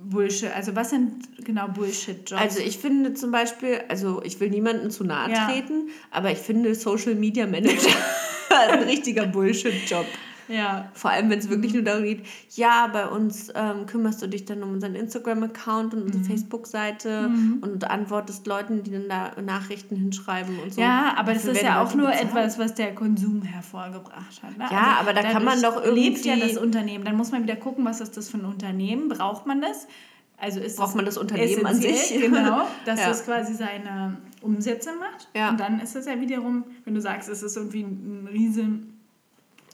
Bullshit. Also was sind genau Bullshit-Jobs? Also ich finde zum Beispiel, also ich will niemandem zu nahe Ja. treten, aber ich finde Social Media Manager ein richtiger Bullshit-Job. Ja. Vor allem, wenn es wirklich nur darum geht, ja, bei uns ähm, kümmerst du dich dann um unseren Instagram-Account und Mhm. unsere Facebook-Seite und antwortest Leuten, die dann da Nachrichten hinschreiben und so. Ja, aber das ist ja auch nur bezahlt. etwas, was der Konsum hervorgebracht hat. Ne? Ja, aber da kann man doch lebt ja irgendwie- das Unternehmen. Dann muss man wieder gucken, was ist das für ein Unternehmen? Braucht man das? Also ist Braucht man das Unternehmen an sich? Genau, dass Ja. das quasi seine Umsätze macht. Ja. Und dann ist es ja wiederum, wenn du sagst, es ist irgendwie ein, ein riesen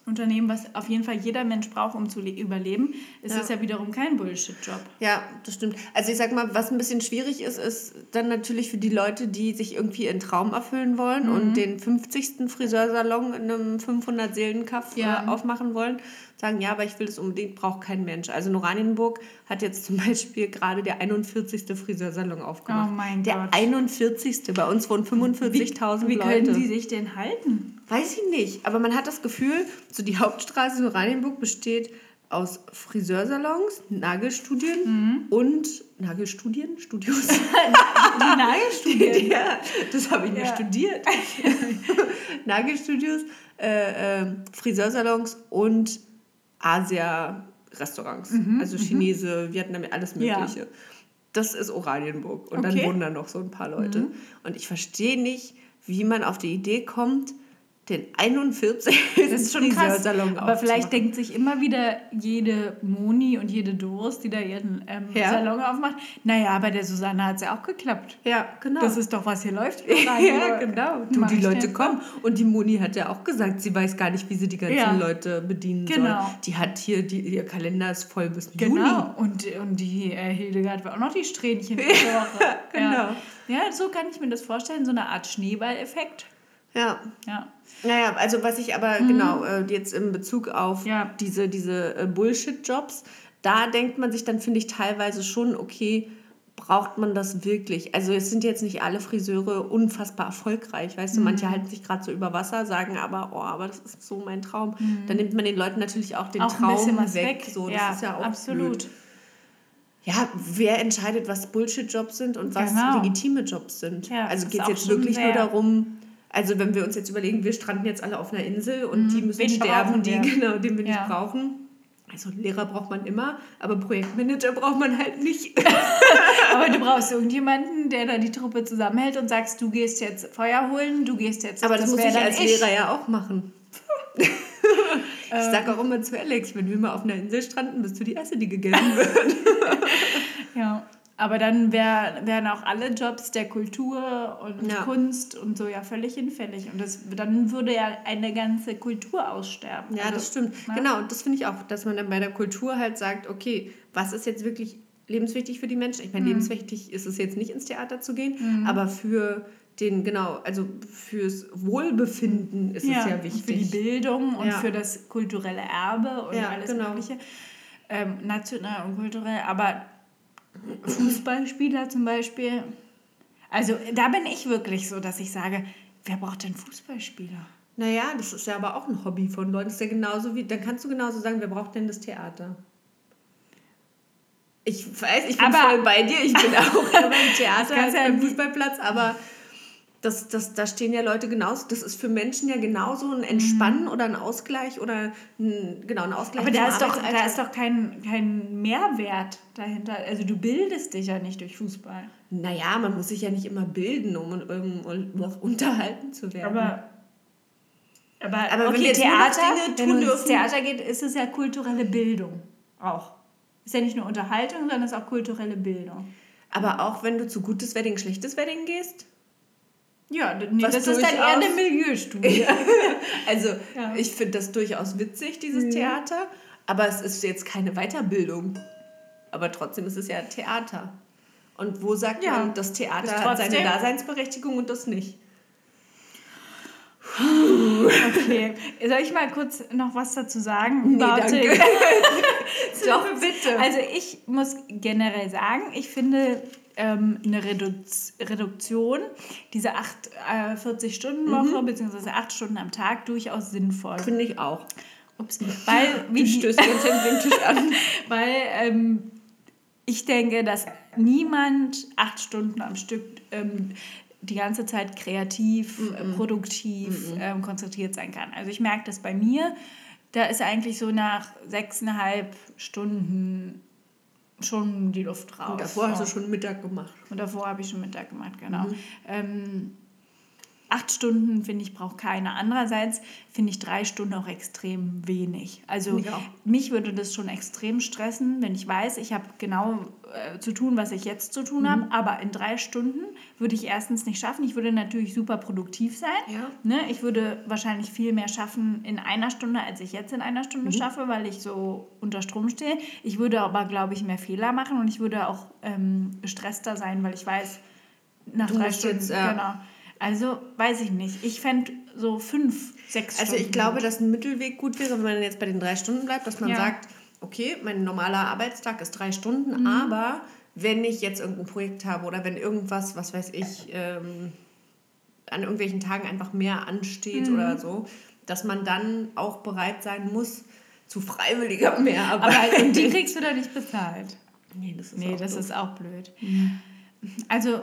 Unternehmen, was auf jeden Fall jeder Mensch braucht, um zu le- überleben, ist Ja. es ja wiederum kein Bullshit-Job. Ja, das stimmt. Also ich sag mal, was ein bisschen schwierig ist, ist dann natürlich für die Leute, die sich irgendwie ihren Traum erfüllen wollen Mhm. und den 50. Friseursalon in einem 500-Seelen-Kaff Ja. äh, aufmachen wollen, sagen, ja, aber ich will das unbedingt, braucht kein Mensch. Also Oranienburg hat jetzt zum Beispiel gerade der 41. Friseursalon aufgemacht. Oh mein der Gott. 41. Bei uns wohnen 45.000 Wie Leute. können die sich denn halten? Weiß ich nicht, aber man hat das Gefühl, so die Hauptstraße in Oranienburg besteht aus Friseursalons, Nagelstudien und Nagelstudien, Studios. Die Nagelstudien. ja, das habe ich nicht Ja. studiert. Nagelstudios, äh, äh, Friseursalons und Asia-Restaurants. also Chinese, Vietnam, alles Mhm, Ja. Mögliche. Das ist Oranienburg. Und dann Okay. Mhm. wohnen da noch so ein paar Leute. Und ich verstehe nicht, wie man auf die Idee kommt, den 41. Das ist schon krass. Friseursalon Aber vielleicht denkt sich immer wieder jede Moni und jede Doris, die da ihren ähm, Ja. Salon aufmacht, naja, bei der Susanne hat es ja auch geklappt. Ja, genau. Das ist doch, was hier läuft. ja, genau. Du, die Leute kommen. Und die Moni hat ja auch gesagt, sie weiß gar nicht, wie sie die ganzen Ja. Leute bedienen Genau. soll. Die hat hier, die, ihr Kalender ist voll bis Genau. Und, und die äh, Hildegard war auch noch die Strähnchen. Woche. genau. Ja. ja, so kann ich mir das vorstellen, so eine Art Schneeballeffekt. Ja. Ja. Naja, also was ich aber genau äh, jetzt in Bezug auf Mhm. Ja. diese, diese äh, Bullshit-Jobs, da denkt man sich dann, finde ich, teilweise schon, okay, braucht man das wirklich? Also es sind jetzt nicht alle Friseure unfassbar erfolgreich, weißt du, Mhm. manche halten sich gerade so über Wasser, sagen aber, oh, aber das ist so mein Traum. Dann nimmt man den Leuten natürlich auch den Mhm. Auch Traum weg. weg. So, das ja, ist ja auch absolut. Blöd. Ja, wer entscheidet, was Bullshit-Jobs sind und was Genau. legitime Jobs sind? Ja, also das geht es jetzt wirklich nur darum, also wenn wir uns jetzt überlegen, wir stranden jetzt alle auf einer Insel und die müssen Mhm. Wen sterben, die wir? genau, den wir Ja. nicht brauchen. Also Lehrer braucht man immer, aber Projektmanager braucht man halt nicht. Aber du brauchst irgendjemanden, der da die Truppe zusammenhält und sagst, du gehst jetzt Feuer holen, du gehst jetzt. Aber das, muss wär ich als Lehrer ja auch machen. ich sag auch immer zu Alex, wenn wir mal auf einer Insel stranden, bist du die Erste, die gegessen wird. Ja, aber dann wär, wären auch alle Jobs der Kultur und Ja. Kunst und so ja völlig hinfällig. Und das, dann würde ja eine ganze Kultur aussterben. Ja, Also, das stimmt. ne? Genau, und das finde ich auch, dass man dann bei der Kultur halt sagt, okay, was ist jetzt wirklich lebenswichtig für die Menschen? Ich Mhm. meine, lebenswichtig ist es jetzt nicht ins Theater zu gehen, aber für den, genau, also fürs Wohlbefinden ist es ja wichtig. Für die Bildung und Ja. für das kulturelle Erbe und Ja, alles genau. Mögliche. Ähm, national und kulturell. Aber Fußballspieler zum Beispiel. Also da bin ich wirklich so, dass ich sage, wer braucht denn Fußballspieler? Naja, das ist ja aber auch ein Hobby von Leuten. Das ist ja genauso wie, dann kannst du genauso sagen, wer braucht denn das Theater? Ich weiß, ich bin Aber- voll bei dir. Ich bin auch eher beim Theater als ja beim Fußballplatz, aber das, das, da stehen ja Leute genauso. Das ist für Menschen ja genauso ein Entspannen oder ein Ausgleich oder ein, genau, ein Ausgleich Mhm. Aber da ist doch, da ist doch kein, kein Mehrwert dahinter. Also du bildest dich ja nicht durch Fußball. Naja, man muss sich ja nicht immer bilden, um, um, um unterhalten zu werden. Aber, aber, Aber wenn okay, noch Theater, Dinge wenn tun du ins Theater geht, ist es ja kulturelle Bildung auch. Ist ja nicht nur Unterhaltung, sondern ist auch kulturelle Bildung. aber auch wenn du zu gutes Wedding, schlechtes Wedding gehst, Ja, nee, das ist dann eher eine Milieustudie. Also Ja. Mhm. ich finde das durchaus witzig, dieses Theater, aber es ist jetzt keine Weiterbildung. Aber trotzdem ist es ja Theater. Und wo sagt Ja, man, das Theater hat seine Daseinsberechtigung und das nicht? Okay. Soll ich mal kurz noch was dazu sagen? Nee, danke. Doch, bitte. Also ich muss generell sagen, ich finde ähm, eine Redu Reduktion, diese 40-Stunden-Woche Mhm. beziehungsweise 8 Stunden am Tag durchaus sinnvoll. Finde ich auch. Ups. Weil, wie Du stößt ganz den Tisch an. weil ähm, ich denke, dass niemand acht Stunden am Stück ähm, die ganze Zeit kreativ, äh, produktiv, ähm, konzentriert sein kann. Also ich merke das bei mir, da ist eigentlich so nach sechseinhalb Stunden schon die Luft raus. Und davor hast du schon Mittag gemacht. Und davor habe ich schon Mittag gemacht, genau. Mhm. Ähm, acht Stunden, finde ich, braucht keiner. Andererseits finde ich drei Stunden auch extrem wenig. Also Ja. mich würde das schon extrem stressen, wenn ich weiß, ich habe genau äh, zu tun, was ich jetzt zu tun Mhm. habe. Aber in drei Stunden würde ich erstens nicht schaffen. Ich würde natürlich super produktiv sein. Ja. Ne? Ich würde wahrscheinlich viel mehr schaffen in einer Stunde, als ich jetzt in einer Mhm. Stunde schaffe, weil ich so unter Strom stehe. Ich würde aber, glaube ich, mehr Fehler machen und ich würde auch ähm, gestresster sein, weil ich weiß, nach Du drei Stunden, jetzt, ja. genau. Also weiß ich nicht. Ich fände so fünf, sechs Also Stunden. ich glaube, dass ein Mittelweg gut wäre, wenn man jetzt bei den drei Stunden bleibt, dass man Ja. sagt, okay, mein normaler Arbeitstag ist drei Stunden, Mhm. aber wenn ich jetzt irgendein Projekt habe oder wenn irgendwas, was weiß ich, ähm, an irgendwelchen Tagen einfach mehr ansteht Mhm. oder so, dass man dann auch bereit sein muss, zu freiwilliger mehr aber die kriegst du da nicht bezahlt. nee, das ist Nee, auch das doof. ist auch blöd. Also,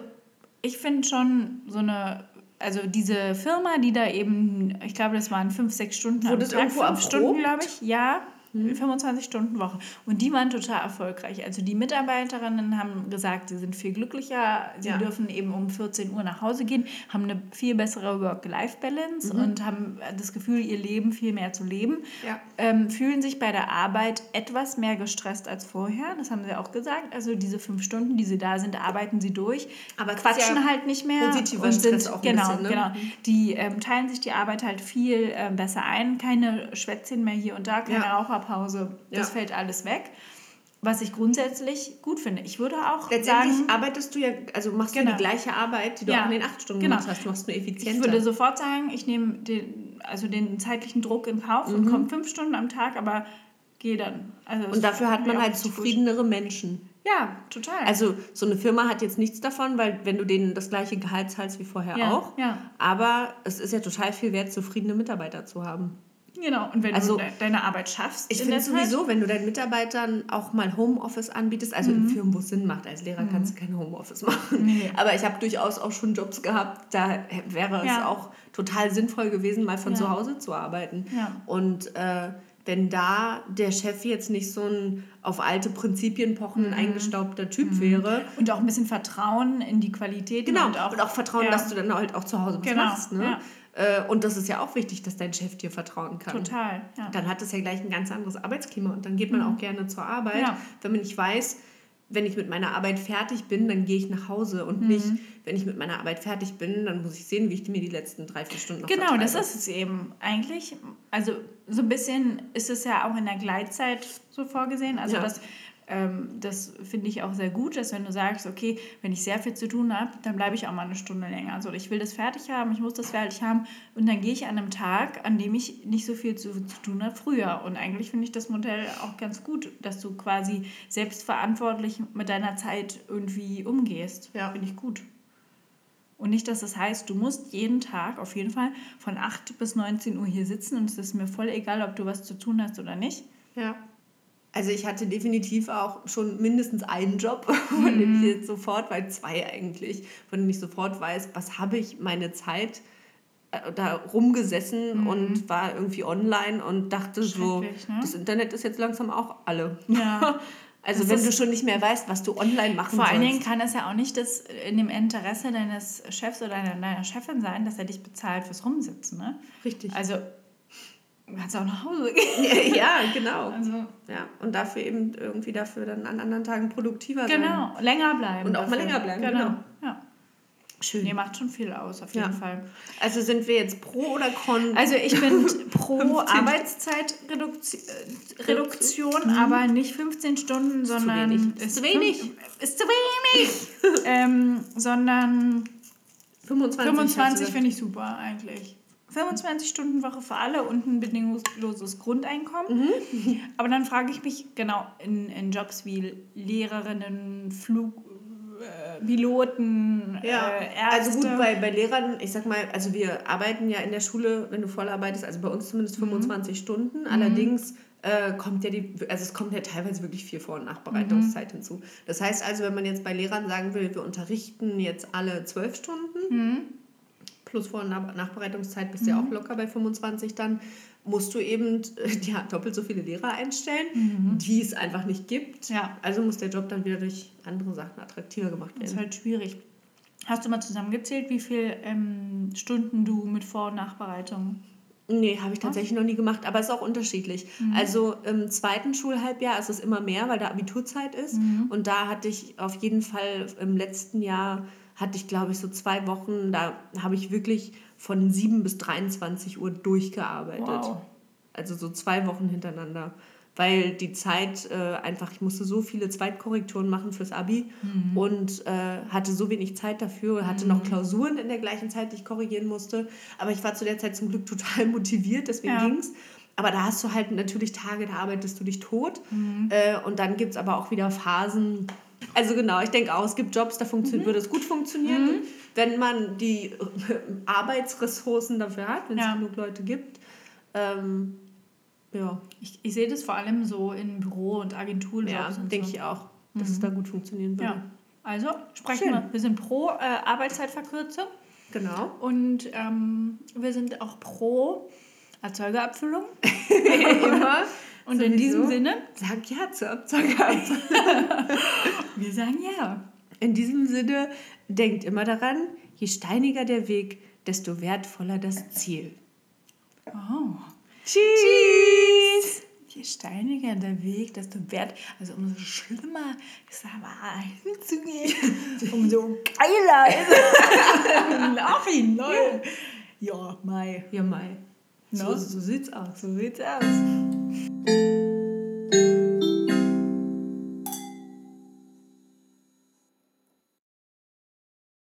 ich finde schon so eine, also diese Firma, die da eben, ich glaube, das waren fünf, sechs Stunden Wurde am Tag, irgendwo fünf Stunden, glaube ich. Ja, 25 Stunden Woche. Und die waren total erfolgreich. Also die Mitarbeiterinnen haben gesagt, sie sind viel glücklicher, sie Ja. dürfen eben um 14 Uhr nach Hause gehen, haben eine viel bessere Work-Life-Balance und haben das Gefühl, ihr Leben viel mehr zu leben. Ja. Ähm, fühlen sich bei der Arbeit etwas mehr gestresst als vorher. Das haben sie auch gesagt. Also diese fünf Stunden, die sie da sind, arbeiten sie durch. Aber quatschen ja halt nicht mehr. positiver und Stress sind, auch ein genau, bisschen, ne? genau. Die ähm, teilen sich die Arbeit halt viel ähm, besser ein. Keine Schwätzchen mehr hier und da, keine Ja. Raucherpause. Das Ja. fällt alles weg. Was ich grundsätzlich gut finde. Ich würde auch Letztendlich sagen, arbeitest du ja, also machst Genau. du die gleiche Arbeit, die du Ja. auch in den acht Stunden Genau. gemacht hast, machst du nur effizienter. Ich würde sofort sagen, ich nehme den, also den zeitlichen Druck in Kauf und komme fünf Stunden am Tag, aber gehe dann. Also Mhm. Und dafür hat man halt zufriedenere Menschen. Ja, total. Also so eine Firma hat jetzt nichts davon, weil wenn du denen das gleiche Gehalt zahlst wie vorher Ja, auch. ja. Aber es ist ja total viel wert, zufriedene Mitarbeiter zu haben. Genau. Und wenn Also, du de deine Arbeit schaffst, Ich in finde sowieso, wenn du deinen Mitarbeitern auch mal Homeoffice anbietest, also in Firmen, wo es Sinn macht, als Lehrer kannst du kein Homeoffice machen. Mhm. Nee. Aber ich habe durchaus auch schon Jobs gehabt, da wäre Ja. es auch total sinnvoll gewesen, mal von Ja. zu Hause zu arbeiten. Ja. Und äh, wenn da der Chef jetzt nicht so ein auf alte Prinzipien Mhm. pochenden, eingestaubter Typ wäre, Und auch ein bisschen Vertrauen in die Qualität. Genau, Und auch, und auch Vertrauen, ja, dass du dann halt auch zu Hause was Genau, machst. Ne? ja. Äh, Und das ist ja auch wichtig, dass dein Chef dir vertrauen kann. Total, ja. Dann hat es ja gleich ein ganz anderes Arbeitsklima und dann geht man auch gerne zur Arbeit, Mhm. Ja. wenn man nicht weiß, wenn ich mit meiner Arbeit fertig bin, dann gehe ich nach Hause Mhm. und nicht, wenn ich mit meiner Arbeit fertig bin, dann muss ich sehen, wie ich mir die letzten drei, vier Stunden noch Genau, das vertreibe. ist es eben eigentlich. Also so ein bisschen ist es ja auch in der Gleitzeit so vorgesehen. Also Ja. das, ähm, das finde ich auch sehr gut, dass wenn du sagst, okay, wenn ich sehr viel zu tun habe, dann bleibe ich auch mal eine Stunde länger. Also ich will das fertig haben, ich muss das fertig haben und dann gehe ich an einem Tag, an dem ich nicht so viel zu, zu tun habe, früher. Und eigentlich finde ich das Modell auch ganz gut, dass du quasi selbstverantwortlich mit deiner Zeit irgendwie umgehst. Ja. Finde ich gut. Und nicht, dass das heißt, du musst jeden Tag auf jeden Fall von 8 bis 19 Uhr hier sitzen und es ist mir voll egal, ob du was zu tun hast oder nicht. Ja. Also ich hatte definitiv auch schon mindestens einen Job, von dem Mhm. ich jetzt sofort, weil zwei eigentlich, von dem ich sofort weiß, was habe ich meine Zeit äh, da rumgesessen und war irgendwie online und dachte so, Mhm. Ne? das Internet ist jetzt langsam auch alle. Ja. Also Das wenn du schon nicht mehr weißt, was du online machen Vor allen sollst. Dingen kann es ja auch nicht das in dem Interesse deines Chefs oder deiner, deiner Chefin sein, dass er dich bezahlt fürs Rumsitzen. Ne? Richtig. Also kannst auch nach Hause gehen. ja, genau. Also, Ja, und dafür eben irgendwie dafür dann an anderen Tagen produktiver sein. genau, länger bleiben. Und auch mal dafür. länger bleiben, Genau. genau. Ja. Schön. Nee, macht schon viel aus, auf jeden Ja. Fall. Also sind wir jetzt pro oder con? Also ich bin pro 15 Arbeitszeitreduktion, aber nicht 15 Stunden, sondern wenig. Ist zu wenig. Ist zu wenig. ähm, sondern 25. 25 finde ich super eigentlich. 25 Stunden Woche für alle und ein bedingungsloses Grundeinkommen. Mhm. Aber dann frage ich mich, genau, in, in Jobs wie Lehrerinnen, Flug, äh, Piloten, Ja, äh, Ärzte. also gut, bei, bei Lehrern, ich sag mal, also wir arbeiten ja in der Schule, wenn du voll arbeitest, also bei uns zumindest Mhm. 25 Stunden. Allerdings äh, kommt ja die, also es kommt ja teilweise wirklich viel Vor- und Nachbereitungszeit Mhm. hinzu. Das heißt also, wenn man jetzt bei Lehrern sagen will, wir unterrichten jetzt alle zwölf Stunden Mhm. Plus Vor- und Nach- Nachbereitungszeit bist du ja auch locker bei 25 dann, musst du eben äh, ja, doppelt so viele Lehrer einstellen, die es einfach nicht gibt. Ja. Also muss der Job dann wieder durch andere Sachen attraktiver gemacht Das ist werden. halt schwierig. Hast du mal zusammengezählt, wie viele ähm, Stunden du mit Vor- und Nachbereitung Nee, habe ich tatsächlich noch nie gemacht, aber es ist auch unterschiedlich. Also im zweiten Schulhalbjahr ist es immer mehr, weil da Abiturzeit ist. Und da hatte ich auf jeden Fall im letzten Jahr, hatte ich glaube ich so zwei Wochen, da habe ich wirklich von 7 bis 23 Uhr durchgearbeitet. Wow. Also so zwei Wochen hintereinander. Weil die Zeit äh, einfach, ich musste so viele Zweitkorrekturen machen fürs Abi und äh, hatte so wenig Zeit dafür, hatte noch Klausuren in der gleichen Zeit, die ich korrigieren musste. Aber ich war zu der Zeit zum Glück total motiviert, deswegen Ja. ging's. Aber da hast du halt natürlich Tage, da arbeitest du dich tot. Äh, und dann gibt es aber auch wieder Phasen. Also genau, ich denke auch, es gibt Jobs, da funktio- würde es gut funktionieren, wenn man die äh, Arbeitsressourcen dafür hat, wenn es Ja. genug Leute gibt. Ähm, ja, Ich, ich sehe das vor allem so in Büro- und Agenturjobs. ja denke so. ich auch, dass es da gut funktionieren würde. Ja. Also sprechen Schön. wir. Wir sind pro äh, Arbeitszeitverkürzung Genau. und ähm, wir sind auch pro Erzeugerabfüllung. Immer. Und in Sowieso. diesem Sinne, Sag ja zur Absage. wir sagen ja. In diesem Sinne, denkt immer daran, je steiniger der Weg, desto wertvoller das Ziel. Oh. Tschüss! Je steiniger der Weg, desto wert, also umso schlimmer ist aber hinzugehen, umso geiler ist es im Nachhinein. Ja, Mai. Ja, Mai. So, No? so sieht's aus. So sieht's aus. Thank you.